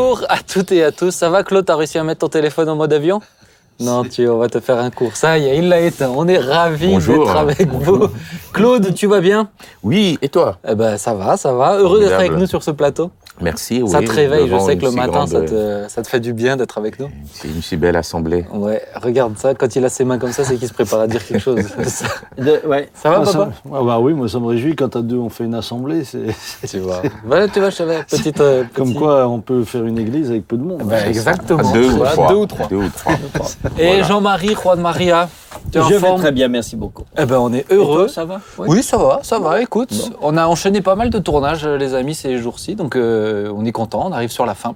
Bonjour à toutes et à tous. Ça va, Claude? T'as réussi à mettre ton téléphone en mode avion? Non, tu, on va te faire un cours. Ça y est, il l'a éteint. On est ravis d'être avec vous. Claude, tu vas bien? Oui, et toi? Eh ben, ça va, ça va. Heureux d'être avec nous sur ce plateau. Merci. Ça te réveille, je sais que le matin, ça, te, ça, te, fait du bien d'être avec nous. C'est une si belle assemblée. Ouais, regarde ça, quand il a ses mains comme ça, c'est qu'il se prépare à dire quelque chose. De, ouais. Ça va, papa ah bah Oui, moi ça me réjouit quand à deux on fait une assemblée. Tu vois. voilà, tu vois, je savais, petite, euh, Comme quoi on peut faire une église avec peu de monde. Bah, exactement. Deux, ou trois. deux ou trois. Deux ou trois. Et voilà. Jean-Marie, Juan Maria je vais très bien, merci beaucoup. Eh ben, on est heureux. Toi, ça va? Oui. oui, ça va, ça va. Écoute, bon. on a enchaîné pas mal de tournages, les amis, ces jours-ci, donc euh, on est content. On arrive sur la fin.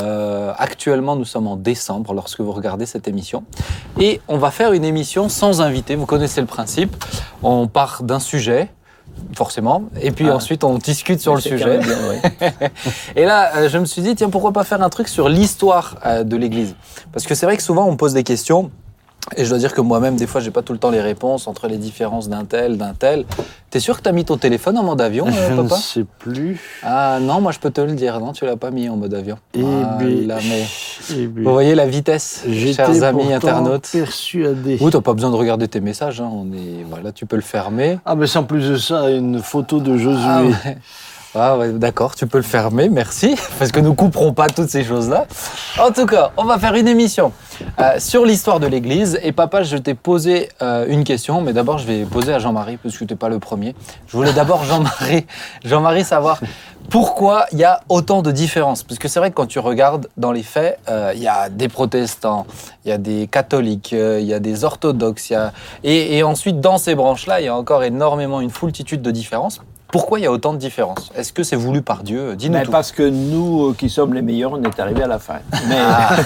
Euh, actuellement, nous sommes en décembre lorsque vous regardez cette émission, et on va faire une émission sans invité. Vous connaissez le principe. On part d'un sujet forcément. Et puis ah. ensuite, on discute sur le sujet. Bien, oui. et là, euh, je me suis dit, tiens, pourquoi pas faire un truc sur l'histoire euh, de l'Église? Parce que c'est vrai que souvent, on pose des questions. Et je dois dire que moi-même, des fois, j'ai pas tout le temps les réponses entre les différences d'un tel, d'un tel. T'es sûr que t'as mis ton téléphone en mode avion, je euh, papa Je ne sais plus. Ah non, moi je peux te le dire, non, tu l'as pas mis en mode avion. Et voilà, mais... Vous voyez la vitesse, chers amis internautes. persuadé. Oui, t'as pas besoin de regarder tes messages. Hein. On est, voilà, tu peux le fermer. Ah, mais en plus de ça, une photo de Josué. Ah, ouais. Ah ouais, d'accord, tu peux le fermer, merci, parce que nous couperons pas toutes ces choses-là. En tout cas, on va faire une émission euh, sur l'histoire de l'Église. Et papa, je t'ai posé euh, une question, mais d'abord je vais poser à Jean-Marie, parce que tu n'es pas le premier. Je voulais d'abord Jean-Marie, Jean-Marie savoir pourquoi il y a autant de différences. Parce que c'est vrai que quand tu regardes dans les faits, euh, il y a des protestants, il y a des catholiques, il y a des orthodoxes, et ensuite dans ces branches-là, il y a encore énormément une foultitude de différences. Pourquoi il y a autant de différences? Est-ce que c'est voulu par Dieu? Dis-nous tout. Parce que nous, euh, qui sommes les meilleurs, on est arrivés à la fin. Mais... Ah.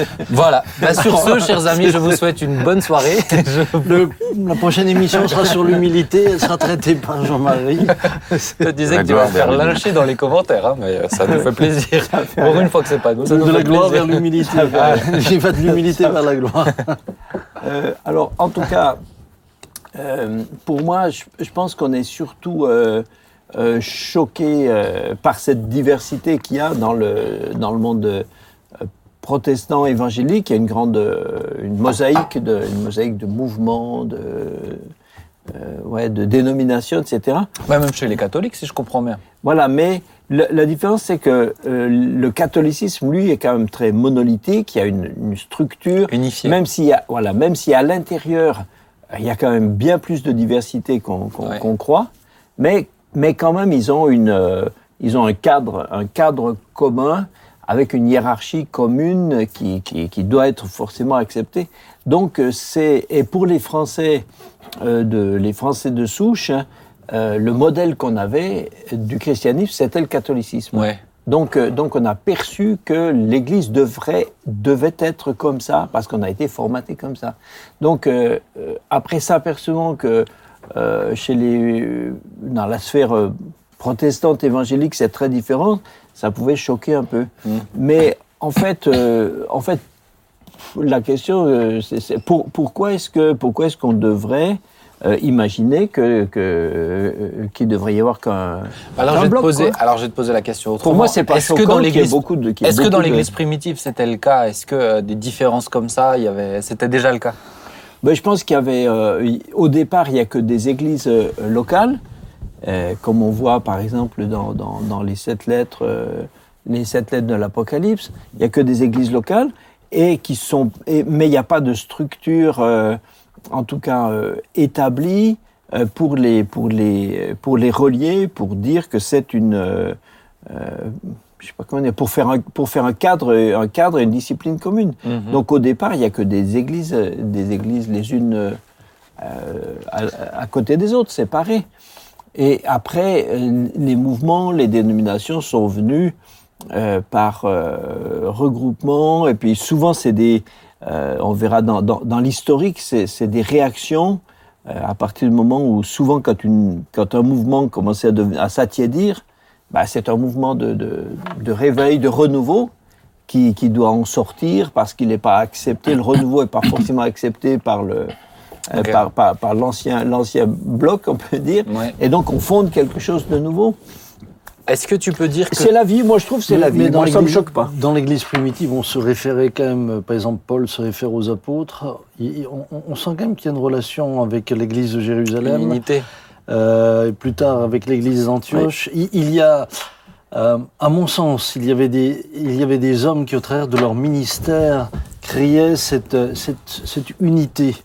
voilà. Bah, sur ce, chers amis, je vous souhaite une bonne soirée. Je... Le, la prochaine émission sera sur l'humilité. Elle sera traitée par Jean-Marie. Je te disais que tu vas faire lyncher dans les commentaires, hein, mais ça nous fait plaisir. Pour une fois que c'est pas nous. Ça de la fait gloire plaisir. vers l'humilité. J'ai fait de l'humilité vers la gloire. Euh, alors, en tout cas, euh, pour moi, je, je pense qu'on est surtout euh, euh, choqué par cette diversité qu'il y a dans le, dans le monde protestant évangélique. Il y a une grande une mosaïque, de, une mosaïque de mouvements, de, ouais, de dénominations, etc. Ouais, même chez les catholiques, si je comprends bien. Voilà, mais le, la différence, c'est que le catholicisme, lui, est quand même très monolithique. Il y a une, une structure. Unifiée. Même s'il y a, voilà, même si à l'intérieur, il y a quand même bien plus de diversité qu'on qu Ouais. croit, mais, mais quand même, ils ont, une, euh, ils ont un, cadre, un cadre commun avec une hiérarchie commune qui, qui, qui doit être forcément acceptée. Donc, euh, c'est et pour les Français, euh, de, les Français de souche, euh, le modèle qu'on avait du christianisme, c'était le catholicisme. Ouais. Donc, euh, donc on a perçu que l'Église devrait, devait être comme ça, parce qu'on a été formaté comme ça. Donc, euh, euh, après s'apercevant que euh, chez les, dans la sphère euh, protestante évangélique, c'est très différent, ça pouvait choquer un peu. Mm. Mais en fait, en fait, la question, c'est c'est pour, pourquoi est-ce que pourquoi est-ce qu'on devrait euh, imaginer que que euh, qu'il devrait y avoir qu'un Alors, qu'un je vais te poser, alors je vais te poser la question autrement. Pour moi, c'est pas Est-ce que dans y l'église beaucoup de. y Est-ce que dans de- l'église primitive c'était le cas? Est-ce que euh, des différences comme ça, il y avait, c'était déjà le cas? Ben, je pense qu'il y avait, euh, au départ, il n'y a que des églises locales, comme on voit par exemple dans, dans, dans les sept lettres, les sept lettres de l'Apocalypse. Il n'y a que des églises locales et qui sont, et- mais il n'y a pas de structure, euh, en tout cas euh, établie euh, pour les pour les pour les relier, pour dire que c'est une euh, je sais pas comment dire, pour faire un, pour faire un cadre, un cadre et une discipline commune. Mhm. Donc au départ, il n'y a que des églises, des églises les unes euh, à, à côté des autres, séparées. Et après, les mouvements, les dénominations sont venus euh, par euh, regroupement, et puis souvent c'est des, euh, on verra dans, dans, dans l'historique, c'est des réactions euh, à partir du moment où souvent quand, une, quand un mouvement commençait à, à s'attiédir, bah, c'est un mouvement de, de, de réveil, de renouveau qui, qui doit en sortir parce qu'il n'est pas accepté. Le renouveau n'est pas forcément accepté par le euh, Ok. par, par, par l'ancien l'ancien bloc, on peut dire. Ouais. Et donc on fonde quelque chose de nouveau. Est-ce que tu peux dire que C'est la vie, moi je trouve que c'est la vie. mais dans Moi, ça me l'Église- choque pas. Dans l'Église primitive, on se référait quand même, euh, par exemple, Paul se réfère aux apôtres. On, on- on sent quand même qu'il y a une relation avec l'Église de Jérusalem, l'unité euh, et plus tard avec l'Église d'Antioche. Il, il y a, euh, à mon sens, il y, avait des, il y avait des hommes qui, au travers de leur ministère, créaient cette, cette, cette unité.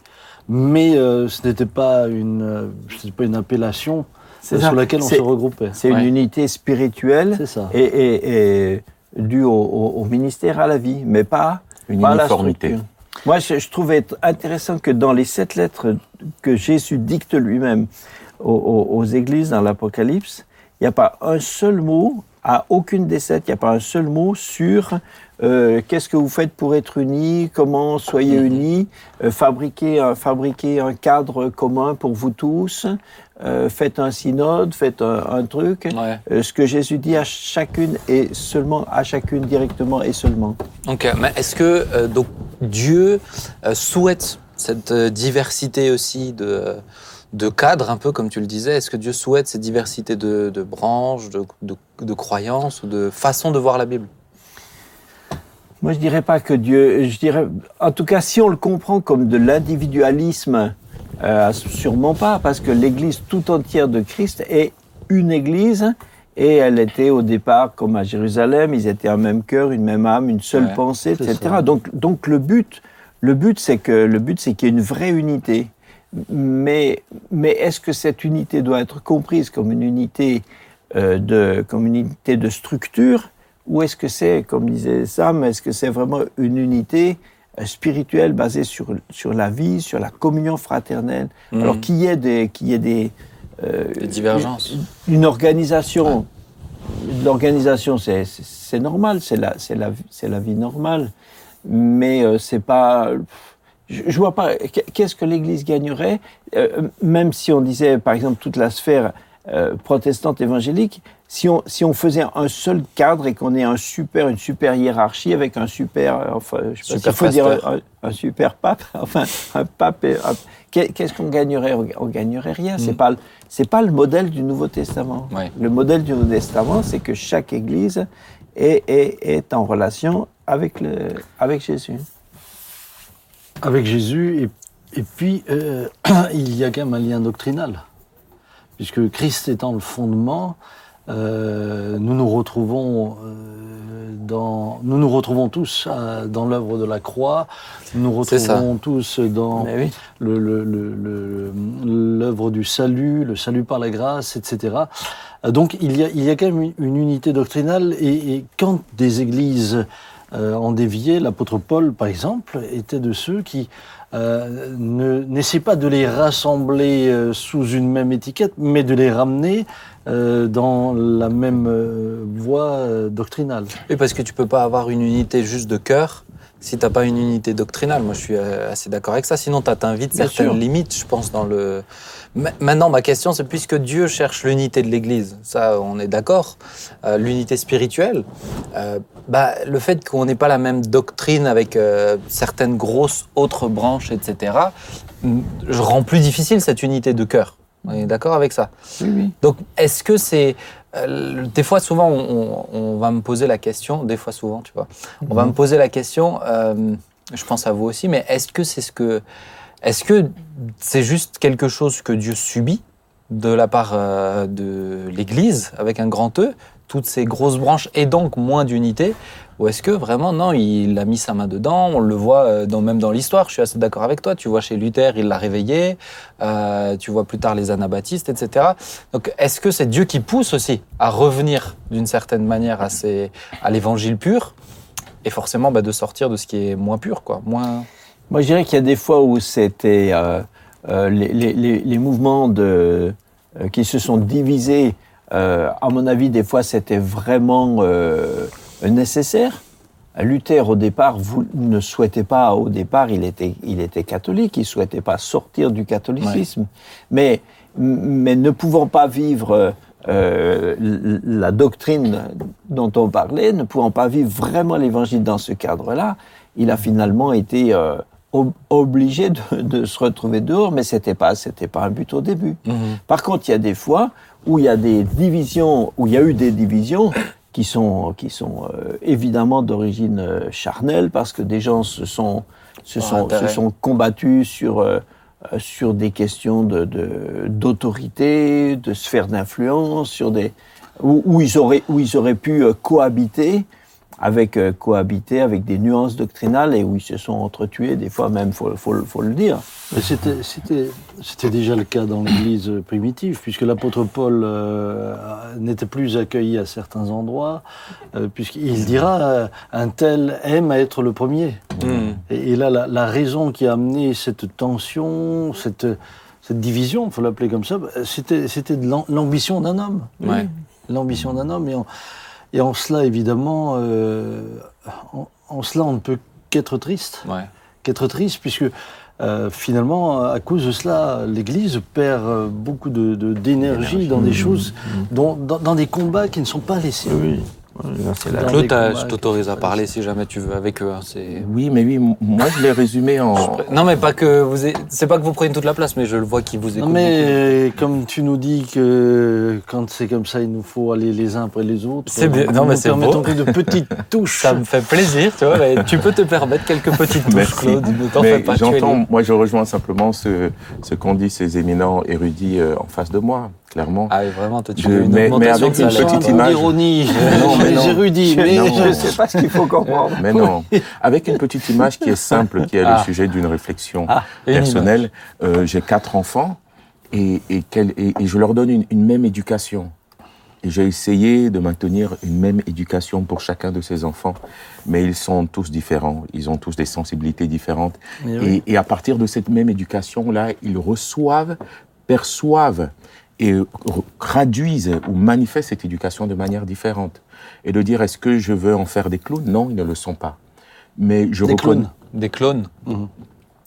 Mais euh, ce n'était pas une, pas une appellation Ça. sur laquelle on se regroupait. C'est Ouais. une unité spirituelle C'est ça. et, et, et due au, ministère, à la vie, mais pas, Une pas la uniformité. Moi, je, je trouvais intéressant que dans les sept lettres que Jésus dicte lui-même aux, aux- aux églises dans l'Apocalypse, il n'y a pas un seul mot, à aucune des sept, il n'y a pas un seul mot sur euh, qu'est-ce que vous faites pour être unis, comment soyez unis, euh, un, fabriquez un cadre commun pour vous tous, euh, faites un synode, faites un, un truc. Ouais. Euh, ce que Jésus dit à chacune et seulement à chacune directement et seulement. Ok, mais est-ce que euh, donc Dieu souhaite cette diversité aussi de, de cadres, un peu comme tu le disais? Est-ce que Dieu souhaite cette diversité de, de branches, de, de- de croyances ou de façons de voir la Bible? Moi, je dirais pas que Dieu. Je dirais, en tout cas, si on le comprend comme de l'individualisme, euh, sûrement pas, parce que l'Église tout entière de Christ est une Église. Et elle était au départ, comme à Jérusalem, ils étaient un même cœur, une même âme, une seule Ouais, pensée, etc. ça. Donc, donc le but, le but, c'est que le but, c'est qu'il y ait une vraie unité. Mais, mais est-ce que cette unité doit être comprise comme une unité euh, de, comme une unité de structure, ou est-ce que c'est, comme disait Sam, est-ce que c'est vraiment une unité spirituelle basée sur, sur la vie, sur la communion fraternelle Mhm. Alors qu'il y ait des, qu'il y ait des, euh, Des divergences. une, une organisation. L'organisation, c'est, c'est, normal, c'est la, c'est, la, c'est la vie normale, mais euh, c'est pas. Je, je vois pas. Qu'est-ce que l'Église gagnerait, euh, même si on disait, par exemple, toute la sphère protestante évangélique, si on, si on faisait un seul cadre et qu'on ait un super, une super hiérarchie avec un super, euh, enfin, je sais pas Super s'il faut dire un, un super pape, enfin, un pape, qu'est-ce qu'on gagnerait? On gagnerait rien. C'est Mm. pas, le- c'est pas le modèle du Nouveau Testament. Ouais. Le modèle du Nouveau Testament, c'est que chaque Église est, est, est en relation avec, le, avec Jésus. avec Jésus. Et, et puis, euh, il y a quand même un lien doctrinal. Puisque Christ étant le fondement, euh, nous nous retrouvons euh, dans, nous nous retrouvons tous euh, dans l'œuvre de la croix. Nous nous retrouvons tous dans oui. le- l'œuvre du salut, le salut par la grâce, etc. Euh, Donc il y a, il y a quand même une, une unité doctrinale et, et quand des églises euh, en déviaient, l'apôtre Paul, par exemple, était de ceux qui euh, ne n'essaient pas de les rassembler euh, sous une même étiquette, mais de les ramener euh, dans la même euh, voie euh, doctrinale. Oui, parce que tu peux pas avoir une unité juste de cœur si t'as pas une unité doctrinale. Moi, je suis assez d'accord avec ça. Sinon, tu t'invites Bien certaines sûr. limites, je pense, dans le. Ma- Maintenant, ma question, c'est puisque Dieu cherche l'unité de l'Église, ça, on est d'accord, euh, l'unité spirituelle, euh, bah, le fait qu'on n'ait pas la même doctrine avec euh, certaines grosses autres branches, etc., je rend plus difficile cette unité de cœur. On est d'accord avec ça? Oui, oui. donc, est-ce que c'est. euh, des fois, souvent, on, on- on va me poser la question, des fois, souvent, tu vois, on va me poser la question, euh, je pense à vous aussi, mais est-ce que c'est ce que. Est-ce que c'est juste quelque chose que Dieu subit de la part euh, de l'Église, avec un grand E, toutes ces grosses branches, et donc moins d'unité Ou est-ce que vraiment, non, il a mis sa main dedans On le voit euh, même dans l'histoire, je suis assez d'accord avec toi. Tu vois chez Luther, il l'a réveillé. euh, tu vois plus tard les anabaptistes, etc. Donc, est-ce que c'est Dieu qui pousse aussi à revenir d'une certaine manière à, ces- à l'évangile pur et forcément bah, de sortir de ce qui est moins pur, quoi, moins. Moi, je dirais qu'il y a des fois où c'était euh, les, les- mouvements de, qui se sont divisés. à mon avis, des fois, c'était vraiment nécessaire. Luther, au départ, vous ne souhaitait pas, au départ, il était, il était catholique, il ne souhaitait pas sortir du catholicisme. Mais, mais ne pouvant pas vivre euh, la doctrine dont on parlait, ne pouvant pas vivre vraiment l'évangile dans ce cadre-là, il a finalement été euh, ob- obligés de, de se retrouver dehors, mais c'était pas, c'était pas un but au début. Par contre, il y a des fois où il y a des divisions, où il y a eu des divisions qui sont, qui sont euh, évidemment d'origine euh, charnelle, parce que des gens se sont, se sont, se sont combattus sur, euh, euh, sur des questions de- de- d'autorité, de, sphère d'influence, sur des où, où ils auraient où ils auraient pu euh, cohabiter avec euh, cohabiter avec des nuances doctrinales et où ils se sont entretués des fois même faut faut, le- faut le dire. Mais c'était, déjà le cas dans l'Église primitive, puisque l'apôtre Paul euh, n'était plus accueilli à certains endroits, euh, puisqu'il dira euh, un tel aime à être le premier. Mhm. Et, et là, la, la raison qui a amené cette tension, cette, cette division, il faut l'appeler comme ça, c'était, de l'ambition d'un homme. Ouais. L'ambition d'un homme. Et et en cela, évidemment, euh, en, en cela, on ne peut qu'être triste Ouais. qu'être triste, puisque euh, finalement, à cause de cela, l'Église perd euh, beaucoup de, de- d'énergie dans des choses, dont- dans, dans des combats qui ne sont pas laissés. La- Claude, je t'autorise à parler si jamais tu veux avec eux. hein, c'est... Oui, mais oui, moi je l'ai résumé en. Non, mais pas que vous ayez- c'est pas que vous preniez toute la place, mais je le vois qui vous écoute. Non mais euh, comme tu nous dis que quand c'est comme ça, il nous faut aller les uns après les autres. C'est bien. nous Non, mais c'est beau. que de petites touches. Ça me fait plaisir, tu vois. mais tu peux te permettre quelques petites touches, Merci. Claude. Ne t'en fais pas. j'entends, moi je rejoins simplement ce, ce qu'ont dit ces éminents érudits euh, en face de moi, clairement. Ah oui, vraiment, toi, tu Je- veux une mais- avec une petite image. d'ironie. Non, mais les non. érudits, mais Non. Je sais pas ce qu'il faut comprendre. Mais non, avec une petite image qui est simple, qui est Ah. le sujet d'une réflexion Ah, personnelle. Euh, J'ai quatre enfants et, et, quel- et- et je leur donne une, une même éducation. Et j'ai essayé de maintenir une même éducation pour chacun de ces enfants, mais ils sont tous différents, ils ont tous des sensibilités différentes. Oui. Et, et à partir de cette même éducation-là, ils reçoivent, perçoivent et traduisent ou manifestent cette éducation de manière différente. Et de dire, est-ce que je veux en faire des clowns? Non, ils ne le sont pas. Mais je Des reconnais. clowns. Des clones. Mhm.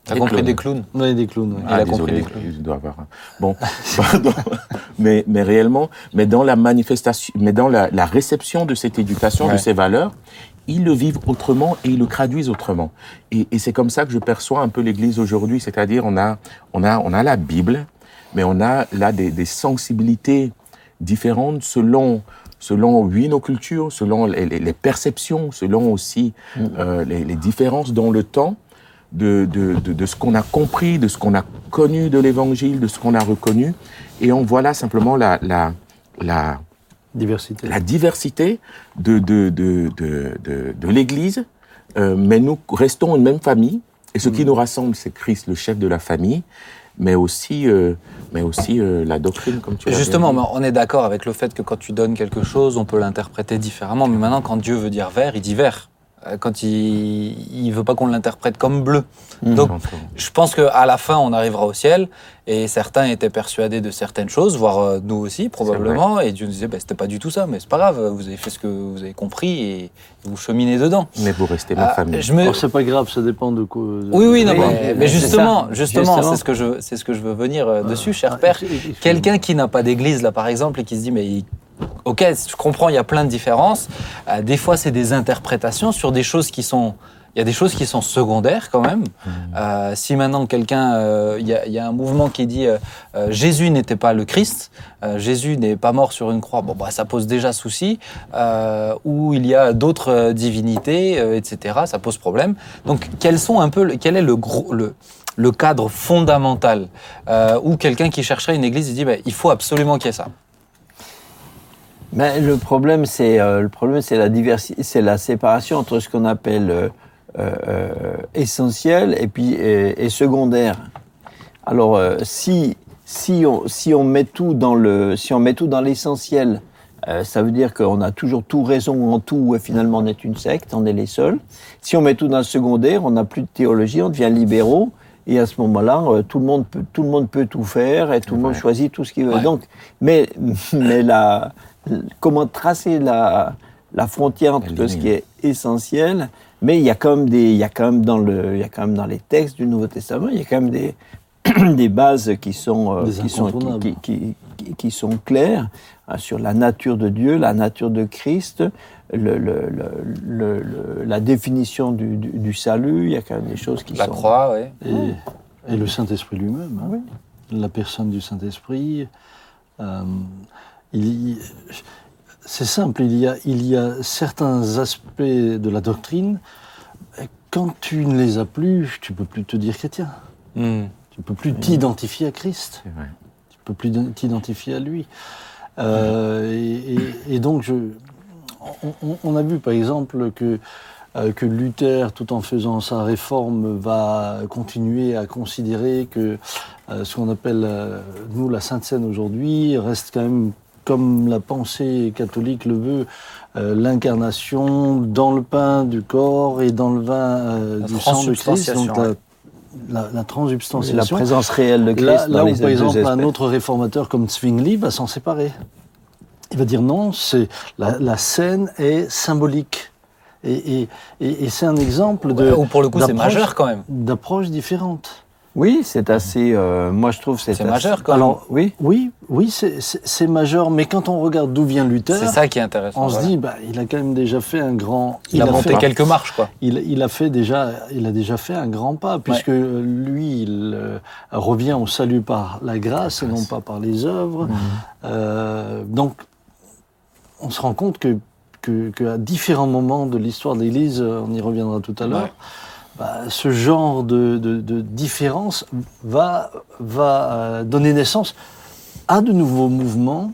T'as Des compris clones. des clowns Oui, des clowns. oui. Il a compris désolé, les clowns. il doit avoir un- Bon, pardon. Mais, mais réellement, mais dans la manifestation, mais dans la, la réception de cette éducation, Ouais. de ces valeurs, ils le vivent autrement et ils le traduisent autrement. Et, et c'est comme ça que je perçois un peu l'Église aujourd'hui, c'est-à-dire on a, on a, on a la Bible, mais on a là des, des sensibilités différentes selon selon oui nos cultures, selon les, les- les perceptions, selon aussi euh, les, les différences dans le temps de, de, de, de ce qu'on a compris, de ce qu'on a connu de l'Évangile, de ce qu'on a reconnu. Et on voit là simplement la, la, la, Diversité. la diversité de, de, de, de, de, de l'Église, euh, mais nous restons une même famille. Et ce qui nous rassemble, c'est Christ, le chef de la famille, mais aussi, euh, mais aussi euh, la doctrine, comme tu Justement, dit. on est d'accord avec le fait que quand tu donnes quelque chose, on peut l'interpréter différemment. Mais maintenant, quand Dieu veut dire vert, il dit vert. Euh, Quand il ne veut pas qu'on l'interprète comme bleu. Donc, je pense qu'à la fin, on arrivera au ciel. Et certains étaient persuadés de certaines choses, voire euh, nous aussi, probablement. Et Dieu nous disait, bah, c'était pas du tout ça, mais c'est pas grave, vous avez fait ce que vous avez compris et vous cheminez dedans. Mais vous restez ma Ah, famille. je me... Oh, c'est pas grave, ça dépend de quoi. de- Oui, oui, non, mais, mais justement, justement, Justement. c'est ce que je, c'est ce que je veux venir euh, dessus, cher Ah, père. Quelqu'un qui n'a pas d'église, là, par exemple, et qui se dit, mais ok, je comprends, il y a plein de différences. Euh, des fois, c'est des interprétations sur des choses qui sont. Il y a des choses qui sont secondaires quand même. Euh, si maintenant quelqu'un, euh, il y, a- il y a un mouvement qui dit Jésus n'était pas le Christ, Jésus n'est pas mort sur une croix, bon bah ça pose déjà souci. Ou il y a d'autres divinités, etc. Ça pose problème. Donc quels sont un peu, quel est le gros, le, le cadre fondamental où quelqu'un qui chercherait une église il dit bah, il faut absolument qu'il y ait ça? Mais le problème, c'est euh, le problème, c'est la diversité, c'est la séparation entre ce qu'on appelle euh, euh, essentiel et puis et, et secondaire. Alors, si si on si on met tout dans le si on met tout dans l'essentiel, ça veut dire qu'on a toujours tout raison en tout et finalement on est une secte, on est les seuls. Si on met tout dans le secondaire, on n'a plus de théologie, on devient libéraux. Et à ce moment-là, tout le monde peut, tout le monde peut tout faire et tout le monde choisit tout ce qu'il veut. Ouais. Donc, mais, mais la, comment tracer la, la frontière entre La ce qui est essentiel, mais il y a quand même des, il y a quand même dans le, il y a quand même dans les textes du Nouveau Testament, il y a quand même des, des bases qui sont, euh, Des qui, sont, qui, qui- qui- qui sont claires hein, sur la nature de Dieu, la nature de Christ, le- le- le- le- le- la définition du, du- du salut. Il y a quand même des choses qui La sont. croix, oui. Et, et le Saint-Esprit lui-même, hein. la personne du Saint-Esprit. euh, il y- c'est simple, il y, a, il y a certains aspects de la doctrine, quand tu ne les as plus, tu peux plus te dire chrétien. Hmm. Tu peux plus t'identifier à Christ. Tu peux plus t'identifier à lui. Euh, et, et- et donc, je, on, a vu par exemple que, euh, que Luther, tout en faisant sa réforme, va continuer à considérer que euh, ce qu'on appelle, nous, la Sainte Seine aujourd'hui, reste quand même, comme la pensée catholique le veut, euh, l'incarnation dans le pain du corps et dans le vin euh, du sang de Christ. Donc la, la, la la présence réelle de Christ Là, dans là où, les par exemple, un autre réformateur comme Zwingli va s'en séparer. Il va dire non, c'est la, la scène est symbolique. Et, et- et- et c'est un exemple de Ou pour le coup, c'est majeur quand même. d'approche différente. Oui, c'est assez. euh, moi, je trouve c'est C'est assez- majeur quand même. Alors, oui. Oui, oui, c'est- majeur, mais quand on regarde d'où vient Luther, C'est ça qui est intéressant. on se dit, bah, il a quand même déjà fait un grand. il, a, monté fait, quelques marches, quoi. il, il a fait déjà, il a déjà fait un grand pas, puisque lui, il euh, revient au salut par la grâce et non pas par les œuvres. Mhm. Euh, donc, on se rend compte que, que, qu'à différents moments de l'histoire de l'Église, euh, on y reviendra tout à l'heure, Ouais. Bah, ce genre de, de, de différence va, va euh, donner naissance à de nouveaux mouvements,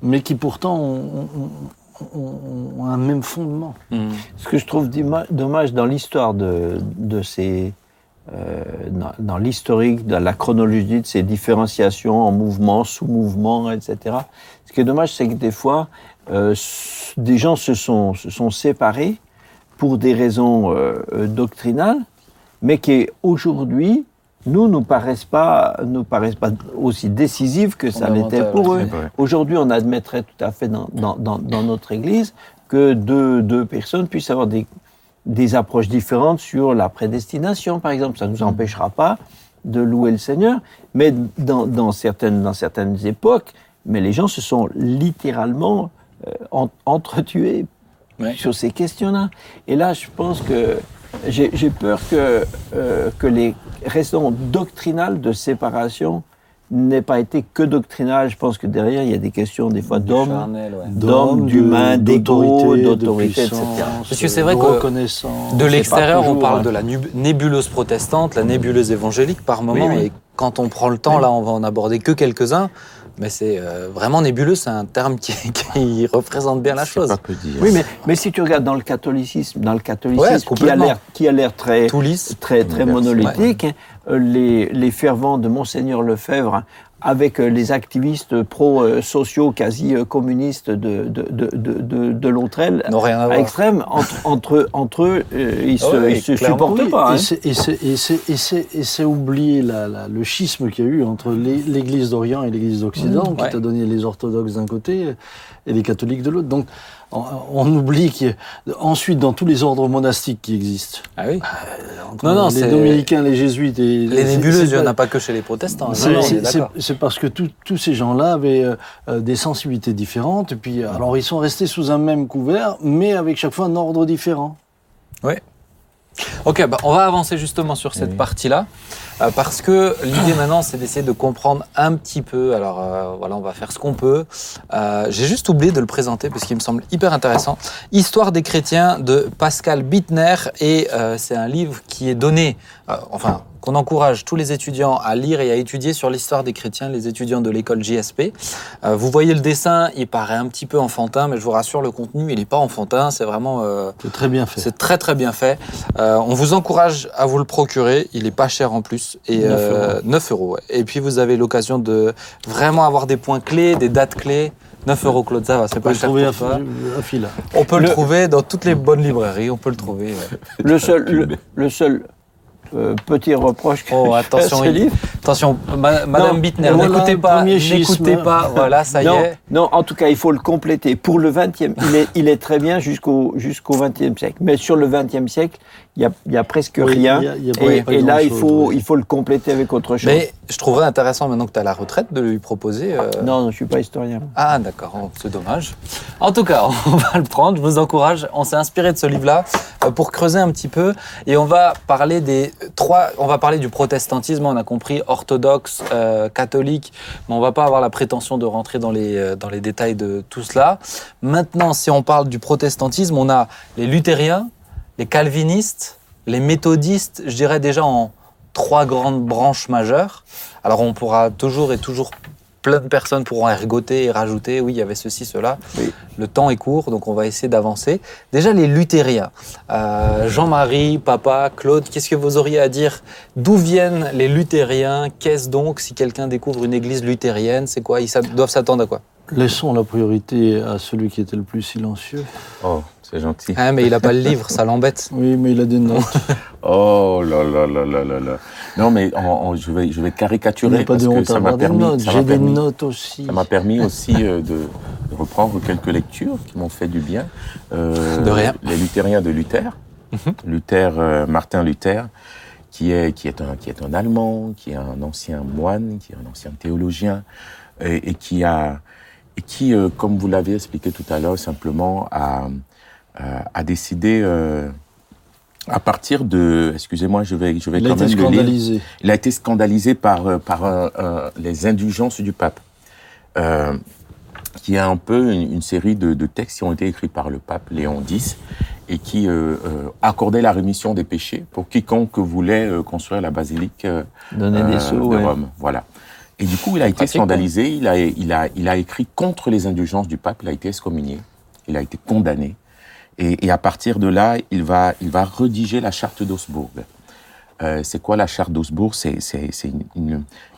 mais qui pourtant ont, ont- ont- ont un même fondement. Hmm. Ce que je trouve dommage dans l'histoire de, de ces. euh, dans, dans l'historique, dans la chronologie de ces différenciations en mouvements, sous-mouvements, etc. Ce qui est dommage, c'est que des fois, euh, des gens se sont, se sont séparés pour des raisons euh, euh, doctrinales, mais qui aujourd'hui, nous, nous paraissent pas, nous paraissent pas aussi décisives que ça l'était pour eux. Aujourd'hui, on admettrait tout à fait dans, dans, dans, dans notre Église que deux, deux personnes puissent avoir des, des approches différentes sur la prédestination, par exemple. Ça ne nous empêchera pas de louer le Seigneur, mais dans, dans, certaines, dans certaines époques, mais les gens se sont littéralement euh, en- entretués Ouais. sur ces questions-là. Et là, je pense que j'ai j'ai peur que, euh, que les raisons doctrinales de séparation n'aient pas été que doctrinales. Je pense que derrière, il y a des questions des fois d'hommes, d'hommes, d'humains, d'ego, d'autorité, etc. Parce que c'est vrai que. De l'extérieur, on parle hein. de la nébuleuse protestante, la nébuleuse évangélique par moment. Oui, oui. Et quand on prend le temps, là, on va en aborder que quelques-uns. Mais c'est euh, vraiment nébuleux, c'est un terme qui, qui représente bien la chose. pas dire. Oui, mais, mais si tu regardes dans le catholicisme, dans le catholicisme qui a l'air qui a l'air très Tout lisse. très très monolithique, euh, les, les fervents de monseigneur Lefebvre avec euh, les activistes pro-sociaux quasi euh, communistes de de de de, de, N'ont rien à extrême entre entre entre eux euh, ils se Ah oui, ils se supportent Oui, pas. hein. Et c'est- et c'est- et c'est- et c'est et c'est oublier la- la- le schisme qu'il y a eu entre l'É- l'Église d'Orient et l'Église d'Occident, qui Ouais. t'a donné les orthodoxes d'un côté et les catholiques de l'autre. Donc, on, on oublie qu'ensuite, dans tous les ordres monastiques qui existent, Ah oui. entre Non, non, les dominicains, les jésuites et Les nébuleuses, il n'y en a pas que chez les protestants. c'est- C'est parce que tout- tous ces gens-là avaient euh, euh, des sensibilités différentes. Et puis, euh, alors, ils sont restés sous un même couvert, mais avec chaque fois un ordre différent. Ok, bah, on va avancer justement sur cette Oui. partie-là, euh, parce que l'idée maintenant, c'est d'essayer de comprendre un petit peu. Alors euh, voilà, on va faire ce qu'on peut. Euh, J'ai juste oublié de le présenter parce qu'il me semble hyper intéressant. Histoire des chrétiens de Pascal Bittner, et euh, c'est un livre qui est donné, enfin qu'on encourage tous les étudiants à lire et à étudier sur l'histoire des chrétiens, les étudiants de l'école JSP. Euh, vous voyez le dessin, il paraît un petit peu enfantin, mais je vous rassure, le contenu, il n'est pas enfantin, c'est vraiment... euh, C'est très bien fait. c'est très très bien fait. Euh, on vous encourage à vous le procurer. Il est pas cher en plus. Et 9 euh, 9 euros. ouais. Et puis vous avez l'occasion de vraiment avoir des points clés, des dates clés. 9 euros, Claude, ça va, c'est On peut pas le cher pour toi. fil. On peut le, Le- trouver dans toutes les bonnes librairies. On peut le trouver. ouais. Le seul le, le seul euh, petit reproche que Oh, je fais à attention, ce il- livre, Attention, ma- Madame Non, Bittner, n'écoutez pas, n'écoutez schisme. pas, voilà, ça y est. non, en tout cas, il faut le compléter. Pour le 20e, il est, il est très bien jusqu'au jusqu'au 20e siècle. Mais sur le 20e siècle, il y a, il y a presque Oui, rien. il y a- il y a pas- et là, il faut, il faut le compléter avec autre chose. Mais je trouverais intéressant maintenant que tu as la retraite de lui proposer. euh, Non, je suis pas historien. Ah d'accord, Oh, c'est dommage. En tout cas, on va le prendre, je vous encourage. On s'est inspiré de ce livre-là euh, pour creuser un petit peu et on va parler des trois. On va parler du protestantisme. On a compris orthodoxe, euh, catholique, mais on va pas avoir la prétention de rentrer dans les dans les détails de tout cela. Maintenant, si on parle du protestantisme, on a les luthériens, les calvinistes, les méthodistes. Je dirais déjà en trois grandes branches majeures. Alors on pourra toujours et toujours plein de personnes pourront ergoter et rajouter, oui, il y avait ceci, cela. Oui. Le temps est court, donc on va essayer d'avancer. Déjà, les luthériens. Euh, Jean-Marie, papa, Claude, qu'est-ce que vous auriez à dire? D'où viennent les luthériens? Qu'est-ce donc si quelqu'un découvre une église luthérienne C'est quoi? Ils doivent s'attendre à quoi? Laissons la priorité à celui qui était le plus silencieux. Oh, c'est gentil. ah, Mais il n'a pas le livre, ça l'embête. Oui, mais il a des notes. Oh là là là là là là. Non, mais en- en- je, vais, je vais Il caricaturer n'y a pas parce de que honte à ça m'a permis, J'ai des notes aussi. ça m'a permis aussi euh, de, reprendre quelques lectures qui m'ont fait du bien. Euh, De rien. Les luthériens de Luther, Luther, euh, Martin Luther, qui est, qui, est un, qui est un Allemand, qui est un ancien moine, qui est un ancien théologien, et, et qui a, et qui, euh, comme vous l'avez expliqué tout à l'heure, simplement a, a, a décidé, euh, à partir de, excusez-moi, je vais, je vais Il a quand été même le lire. scandalisé. Il a été scandalisé par, euh, par euh, euh, les indulgences du pape, euh, qui est un peu une, une série de, de textes qui ont été écrits par le pape Léon X et qui euh, euh, accordait la rémission des péchés pour quiconque voulait euh, construire la basilique euh, Donner euh, des sous, de ouais. Rome. Voilà. Et du coup, il a été Pratique, scandalisé, il a, il, a, il a écrit contre les indulgences du pape, il a été excommunié, il a été condamné. Et, et à partir de là, il va, il va rédiger la charte d'Augsbourg. Euh, c'est quoi la charte d'Augsbourg? C'est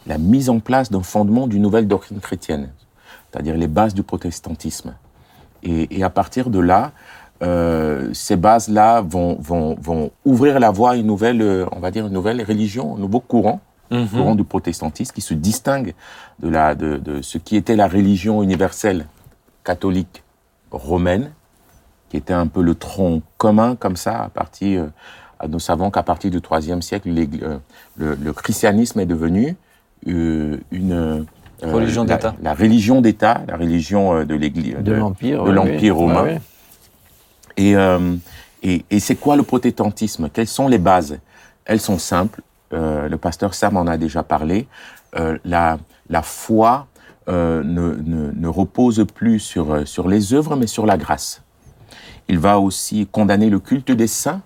la mise en place d'un fondement d'une nouvelle doctrine chrétienne, c'est-à-dire les bases du protestantisme. Et, et à partir de là, euh, ces bases-là vont, vont, vont ouvrir la voie à une nouvelle, euh, on va dire, une nouvelle religion, un nouveau courant, Mhm. courant du protestantisme qui se distingue de, la, de, de ce qui était la religion universelle catholique romaine, qui était un peu le tronc commun comme ça à partir. euh, nous savons qu'à partir du IIIe siècle, euh, le, le christianisme est devenu euh, une Religion d'État. La, religion d'État, la religion de l'Église, De l'Empire. de oui, l'Empire oui. romain. Et, et, et c'est quoi le protestantisme? Quelles sont les bases? Elles sont simples. Le pasteur Sam en a déjà parlé. La, la foi ne, ne, ne repose plus sur, sur les œuvres, mais sur la grâce. Il va aussi condamner le culte des saints.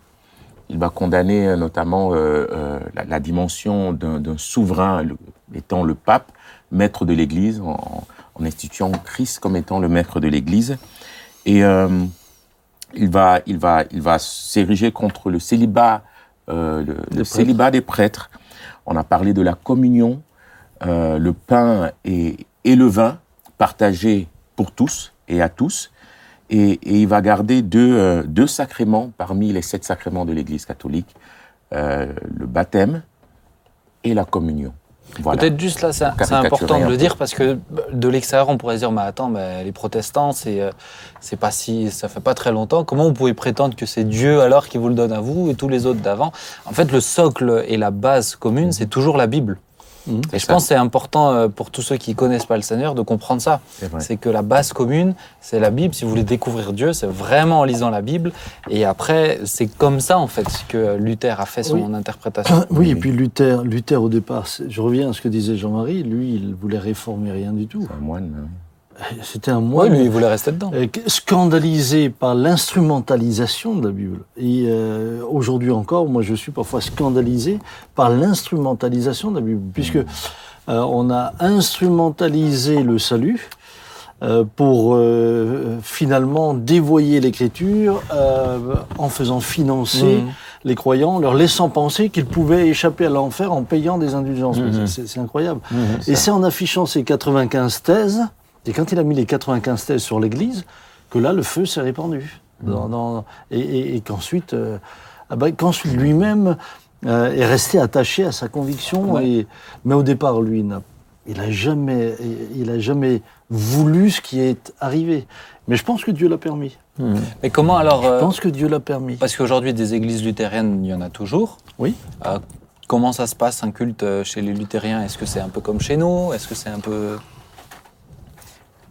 Il va condamner euh, notamment euh, euh, la, la dimension d'un souverain, le- étant le pape, maître de l'Église, en, en instituant Christ comme étant le maître de l'Église. Et euh, il va, il va, il va s'ériger contre le célibat, le, célibat des prêtres. On a parlé de la communion, le pain et, et le vin partagés pour tous et à tous. Et, et il va garder deux, euh, deux sacrements parmi les sept sacrements de l'Église catholique, euh, le baptême et la communion. Voilà. Peut-être juste là, c'est important de le dire parce que de l'extérieur, on pourrait se dire, mais attends, mais les protestants, c'est euh, c'est pas si, ça fait pas très longtemps. Comment vous pouvez prétendre que c'est Dieu alors qui vous le donne à vous et tous les autres d'avant? En fait, le socle et la base commune, c'est toujours la Bible. Mhm. Et je ça. pense que c'est important euh, pour tous ceux qui connaissent pas le Seigneur de comprendre ça. C'est vrai. C'est que la base commune, c'est la Bible. Si vous voulez découvrir Dieu, c'est vraiment en lisant la Bible. Et après, c'est comme ça, en fait, que Luther a fait son Oui. interprétation. Ah, oui, Oui. et puis Luther, Luther au départ, c'est- je reviens à ce que disait Jean-Marie, lui, il voulait réformer rien du tout. Un moine, hein. C'était un Moi, moine lui, il voulait rester dedans. euh, scandalisé par l'instrumentalisation de la Bible. Et euh, aujourd'hui encore, moi, je suis parfois scandalisé par l'instrumentalisation de la Bible, puisque euh, on a instrumentalisé le salut. euh, pour euh, finalement dévoyer l'écriture euh, en faisant financer Mhm. les croyants, leur laissant penser qu'ils pouvaient échapper à l'enfer en payant des indulgences. Mais Mhm. c'est- incroyable. ça. Et c'est en affichant ces 95 thèses, et quand il a mis les 95 thèses sur l'Église, que là, le feu s'est répandu. Dans- dans- et et- et qu'ensuite, euh, ah ben, qu'ensuite lui-même euh, est resté attaché à sa conviction. Ouais. Et, mais au départ, lui, il n'a il a jamais, il a jamais voulu ce qui est arrivé. Mais je pense que Dieu l'a permis. Mais comment alors Je euh, pense que Dieu l'a permis. Parce qu'aujourd'hui, des églises luthériennes, il y en a toujours. Oui. Euh, comment ça se passe un culte chez les luthériens? Est-ce que c'est un peu comme chez nous? Est-ce que c'est un peu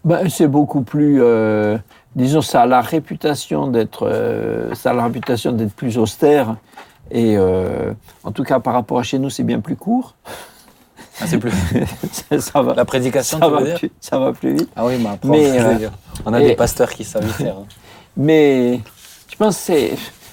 Ben, c'est beaucoup plus, euh, disons, ça a la réputation d'être, euh, ça a la réputation d'être plus austère. Et euh, en tout cas, par rapport à chez nous, c'est bien plus court. Ah, c'est plus ça, ça va, la prédication, ça tu va veux dire plus, ça va plus vite. Ah oui, mais après, Mais, je veux euh, dire, on a et- des pasteurs qui savent faire. hein. Mais je pense que c'est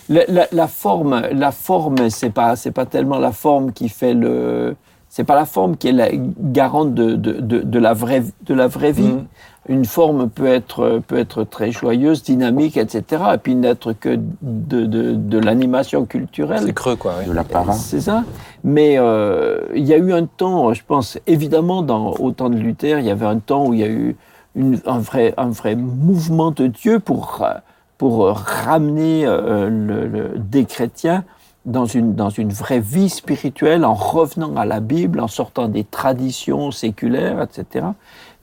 la, la- la forme. La forme, c'est pas c'est pas tellement la forme qui fait le. C'est pas la forme qui est la garante de, de, de, de la vraie de la vraie vie. Mhm. Une forme peut être peut être très joyeuse, dynamique, etc. Et puis n'être que de, de, de l'animation culturelle. C'est creux, quoi. ouais. de la para. C'est ça. Mais euh, il y a eu un temps, je pense, évidemment, dans, au temps de Luther, il y avait un temps où il y a eu une- un, vrai, un vrai mouvement de Dieu pour, pour ramener euh, le- le- des chrétiens dans une, dans une vraie vie spirituelle en revenant à la Bible, en sortant des traditions séculaires, etc.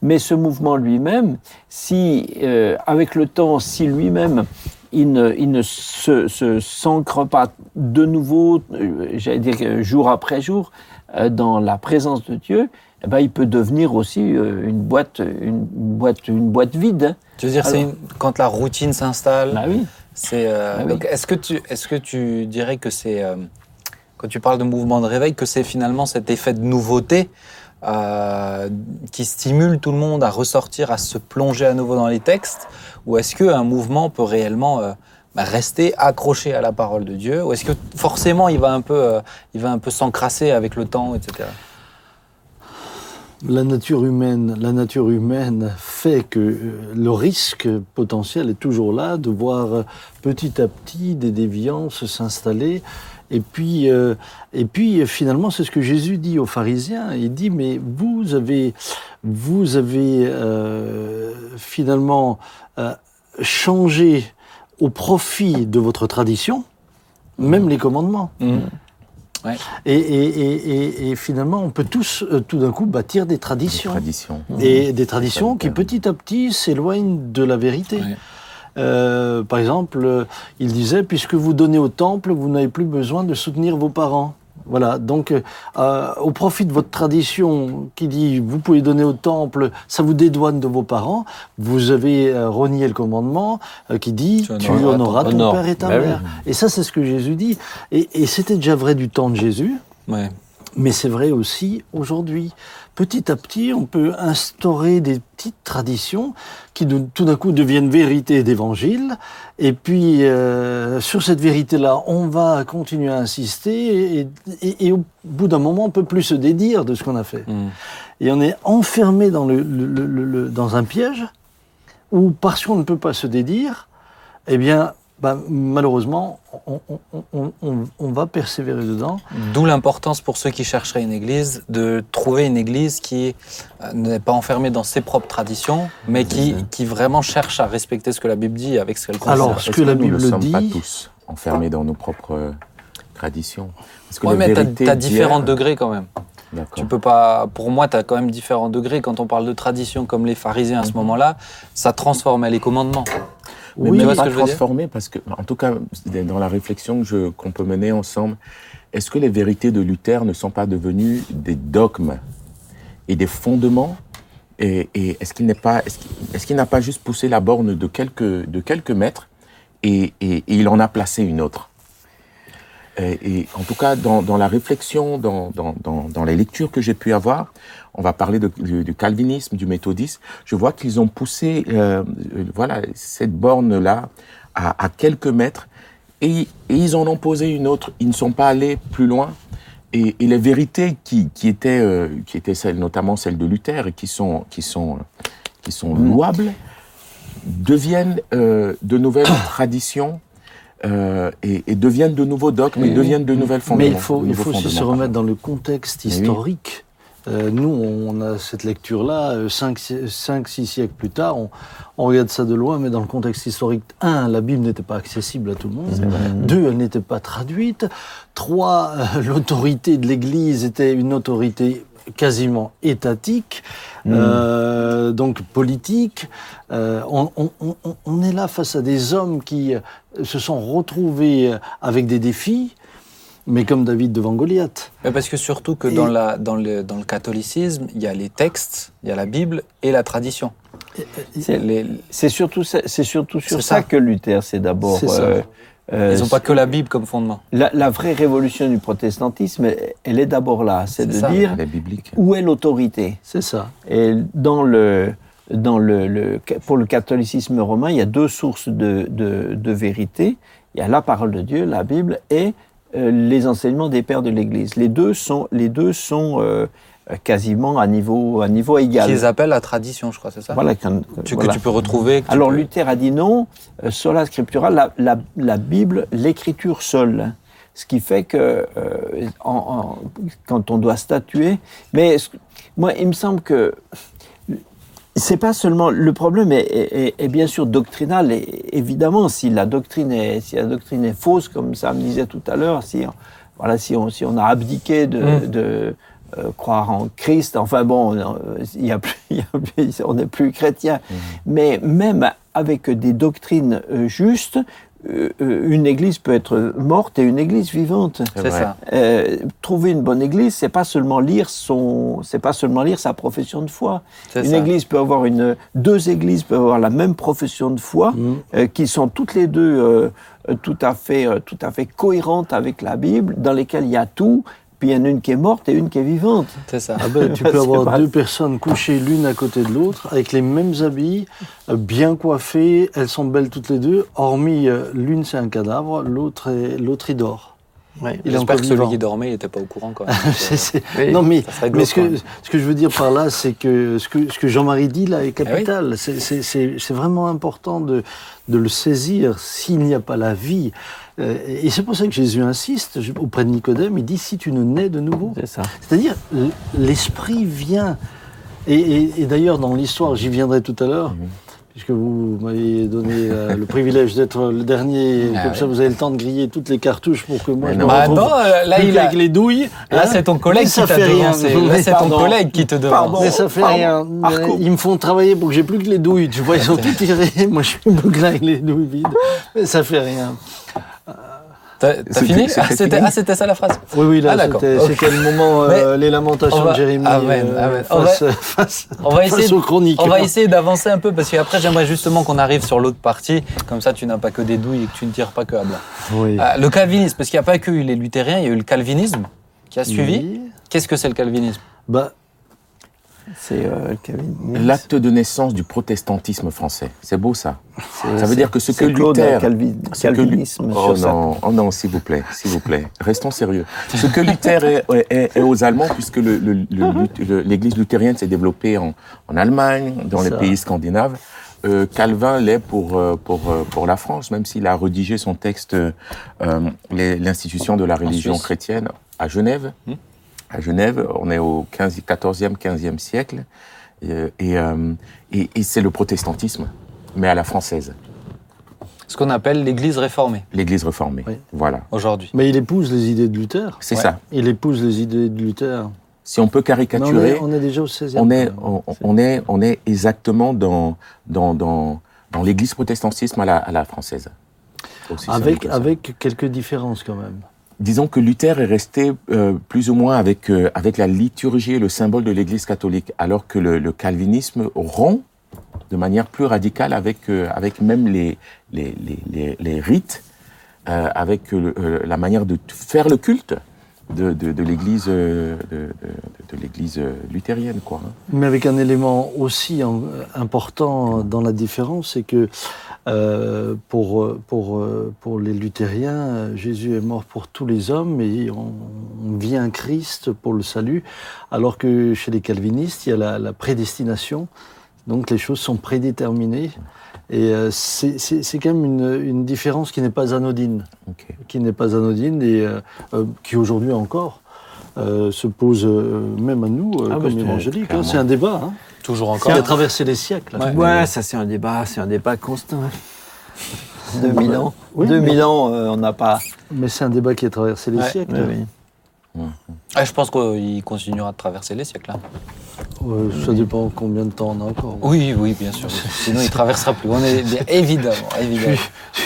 Mais ce mouvement lui-même, si, euh, avec le temps, si lui-même, il ne, il ne se, se- s'ancre pas de nouveau, euh, j'allais dire euh, jour après jour, euh, dans la présence de Dieu, eh ben, il peut devenir aussi une boîte, une boîte, une boîte vide. Tu veux dire, c'est Alors- une- quand la routine s'installe, Bah oui. c'est. euh, Ah oui. donc, est-ce que tu, est-ce que tu dirais que c'est, quand tu parles de mouvement de réveil, que c'est finalement cet effet de nouveauté qui stimule tout le monde à ressortir, à se plonger à nouveau dans les textes, ou est-ce qu'un mouvement peut réellement euh, bah, rester accroché à la parole de Dieu, ou est-ce que forcément il va un peu, euh, peu s'encrasser avec le temps, etc. La nature humaine, la nature humaine fait que euh, le risque potentiel est toujours là de voir petit à petit des déviances s'installer. Et puis, euh, et puis euh, finalement, c'est ce que Jésus dit aux pharisiens. Il dit mais vous avez, vous avez euh, finalement euh, changé au profit de votre tradition, même les commandements. Et, et, et, et, et finalement, on peut tous, euh, tout d'un coup, bâtir des traditions. Tradition. Et des traditions qui, petit à petit, s'éloignent de la vérité. Ouais. Euh, par exemple, euh, il disait, puisque vous donnez au temple, vous n'avez plus besoin de soutenir vos parents. Voilà, donc euh, au profit de votre tradition qui dit vous pouvez donner au temple, ça vous dédouane de vos parents, vous avez euh, renié le commandement euh, qui dit Tu tu honoreras ton- honore. père et ta Ben oui. mère. Et ça, c'est ce que Jésus dit. Et, et c'était déjà vrai du temps de Jésus. Ouais. Mais c'est vrai aussi aujourd'hui. Petit à petit, on peut instaurer des petites traditions qui de- tout d'un coup deviennent vérité d'évangile. Et puis, euh, sur cette vérité-là, on va continuer à insister. Et, et- et au bout d'un moment, on peut plus se dédire de ce qu'on a fait. Mm. Et on est enfermé dans, le, le- le- le- le- dans un piège où, parce qu'on ne peut pas se dédire, eh bien, bah, malheureusement, on, on- on- on- on va persévérer dedans. D'où l'importance pour ceux qui chercheraient une église de trouver une église qui euh, n'est pas enfermée dans ses propres traditions, mais qui, qui vraiment cherche à respecter ce que la Bible dit avec ce qu'elle considère. Alors, ce que la nous Bible ne sommes dit- pas tous enfermés dans nos propres euh, traditions? Parce que Ouais, la mais vérité as différents degrés quand même. Tu peux pas. Pour moi, tu as quand même différents degrés. Quand on parle de tradition comme les pharisiens à ce moment-là, ça transformait les commandements. Mais Oui, ce pas transformé, parce que, en tout cas, dans la réflexion qu'on peut mener ensemble, est-ce que les vérités de Luther ne sont pas devenues des dogmes et des fondements? Et, et est-ce qu'il n'est pas, est-ce qu'il, n'a pas juste poussé la borne de quelques, de quelques mètres et, et- et il en a placé une autre? Et, en tout cas, dans, dans la réflexion, dans, dans, dans les lectures que j'ai pu avoir, on va parler de- du, du calvinisme, du méthodisme. Je vois qu'ils ont poussé, euh, euh, voilà, cette borne-là à, à quelques mètres, et, et ils en ont posé une autre. Ils ne sont pas allés plus loin. Et, et les vérités qui, qui étaient, euh, qui étaient celles, notamment celles de Luther, et qui sont, qui sont, qui sont louables, deviennent euh, de nouvelles traditions. euh, et, et deviennent de nouveaux dogmes, et oui. deviennent de nouvelles fondements. Mais il faut, il faut aussi se remettre dans le contexte historique Euh, nous, on a cette lecture-là, 5-6 siècles plus tard, on, on, regarde ça de loin, mais dans le contexte historique, un, la Bible n'était pas accessible à tout le monde, deux, elle n'était pas traduite, trois, euh, l'autorité de l'Église était une autorité quasiment étatique, mmh. euh, donc politique. Euh, on, on, on, est là face à des hommes qui se sont retrouvés avec des défis, mais comme David devant Goliath. Mais parce que surtout que dans, la, dans, le, dans le catholicisme, il y a les textes, il y a la Bible et la tradition. C'est surtout, c'est surtout sur ça. que Luther s'est d'abord. Euh, euh, Ils n'ont pas que la Bible comme fondement. La, la, vraie révolution du protestantisme, elle est d'abord là, c'est de dire où est l'autorité. C'est ça. Et dans le, dans le, le, pour le catholicisme romain, il y a deux sources de, de, de vérité. Il y a la parole de Dieu, la Bible, et euh, les enseignements des pères de l'Église. Les deux sont, les deux sont euh, quasiment à niveau, à niveau égal. Qu'ils appellent la tradition, je crois, c'est ça Voilà. tu, Que tu peux retrouver. Alors Luther a dit non, euh, sola scriptura, la, la, la Bible, l'écriture seule. Ce qui fait que en, quand on doit statuer, mais moi, il me semble que c'est pas seulement le problème est, est, bien sûr doctrinal et évidemment si la doctrine est si la doctrine est fausse comme ça me disait tout à l'heure si voilà si on si on a abdiqué de, mm. de euh, croire en Christ enfin bon il y a plus, y a plus on n'est plus chrétien mm. mais même avec des doctrines euh, justes euh, une église peut être morte et une église vivante. C'est ça. Euh, trouver une bonne église, c'est pas seulement lire son, c'est pas seulement lire sa profession de foi. Une église peut avoir une, deux églises peuvent avoir la même profession de foi, mm. euh, qui sont toutes les deux tout à fait, tout à fait cohérentes avec la Bible, dans lesquelles il y a tout, puis il y en a une qui est morte et une qui est vivante. C'est ça. Ah ben, tu peux avoir deux personnes couchées l'une à côté de l'autre, avec les mêmes habits, euh, bien coiffées, elles sont belles toutes les deux, hormis euh, l'une c'est un cadavre, l'autre l'autre il dort. Ouais, J'espère que celui qui dormait, il n'était pas au courant. Quoi. non, mais, mais ce, que, ce, que, je veux dire par là, c'est que ce que, ce que Jean-Marie dit là est eh capital. C'est vraiment important de, de le saisir. S'il n'y a pas la vie, euh, et c'est pour ça que Jésus insiste auprès de Nicodème, il dit si tu ne nais de nouveau. C'est ça. C'est-à-dire, l'esprit vient. Et, d'ailleurs, dans l'histoire, j'y viendrai tout à l'heure, puisque vous m'avez donné euh, le privilège d'être le dernier, ah comme ça vous avez le temps de griller toutes les cartouches pour que moi je me bah non, euh, là, il avec les douilles. Là, hein. c'est ton collègue qui t'a devancé. Là, c'est ton collègue qui te demande. Mais ça fait rien. Ils me font travailler pour que j'ai plus que les douilles. Tu vois, ils ont tout tiré. Moi, je suis bouclé avec les douilles vides. Mais ça fait rien. T'as fini? ah, ah, c'était ça la phrase. Oui, oui, là, ah, c'était le moment, euh, les lamentations de Jérémie euh, Face, on va, essayer, aux chroniques. On va essayer d'avancer un peu, parce qu'après, j'aimerais justement qu'on arrive sur l'autre partie, comme ça tu n'as pas que des douilles et que tu ne tires pas que à blanc. Oui. le calvinisme, parce qu'il n'y a pas que eu les luthériens, il y a eu le calvinisme qui a suivi. Qu'est-ce que c'est le calvinisme? Bah, c'est euh, l'acte de naissance du protestantisme français. C'est beau ça. Ça veut dire que ce que Luther, calvinisme. oh non, oh non, s'il vous plaît, s'il vous plaît, restons sérieux. Ce que Luther est, aux Allemands, puisque l'Église luthérienne s'est développée en, Allemagne, dans les pays scandinaves. Euh, Calvin l'est pour, euh, pour, pour la France, même s'il a rédigé son texte L'institution de la religion chrétienne à Genève. Hmm à Genève. On est au 15, 14e, 15e siècle. Euh, euh, et, et, c'est le protestantisme, mais à la française. Ce qu'on appelle l'Église réformée. L'Église réformée, voilà. Aujourd'hui. Mais il épouse les idées de Luther. C'est ça. Il épouse les idées de Luther. Si on peut caricaturer, on, est, déjà au 16e. On est, on, est, on est exactement dans, dans, dans, dans l'Église protestantisme à la, à la française. avec, avec quelques différences quand même disons que Luther est resté euh, plus ou moins avec, euh, avec la liturgie et le symbole de l'Église catholique, alors que le, calvinisme rompt de manière plus radicale avec, euh, avec même les, les, les, les rites, avec la manière de faire le culte de, de, l'Église de, de l'Église luthérienne, quoi. Hein. Mais avec un élément aussi important dans la différence, c'est que euh, pour, pour, pour les luthériens, Jésus est mort pour tous les hommes et on, vient Christ pour le salut, alors que chez les calvinistes, il y a la prédestination, donc les choses sont prédéterminées. Et euh, c'est quand même une, une, différence qui n'est pas anodine, qui n'est pas anodine et euh, qui aujourd'hui encore euh, se pose euh, même à nous euh, Ah, comme c'est- évangéliques. hein. C'est un débat hein, Toujours qui encore. a traversé les siècles. Ouais. Ouais, ça c'est un débat, c'est un débat constant. 2000 ans. Oui, 2000 ans, euh, on n'a pas. Mais c'est un débat qui a traversé les Ouais. siècles. Oui, oui. Ah, je pense qu'il continuera de traverser les siècles. hein. Euh, ça dépend combien de temps on a encore. Oui, oui, bien sûr. Sinon, il traversera plus. On est bien, évidemment, évidemment.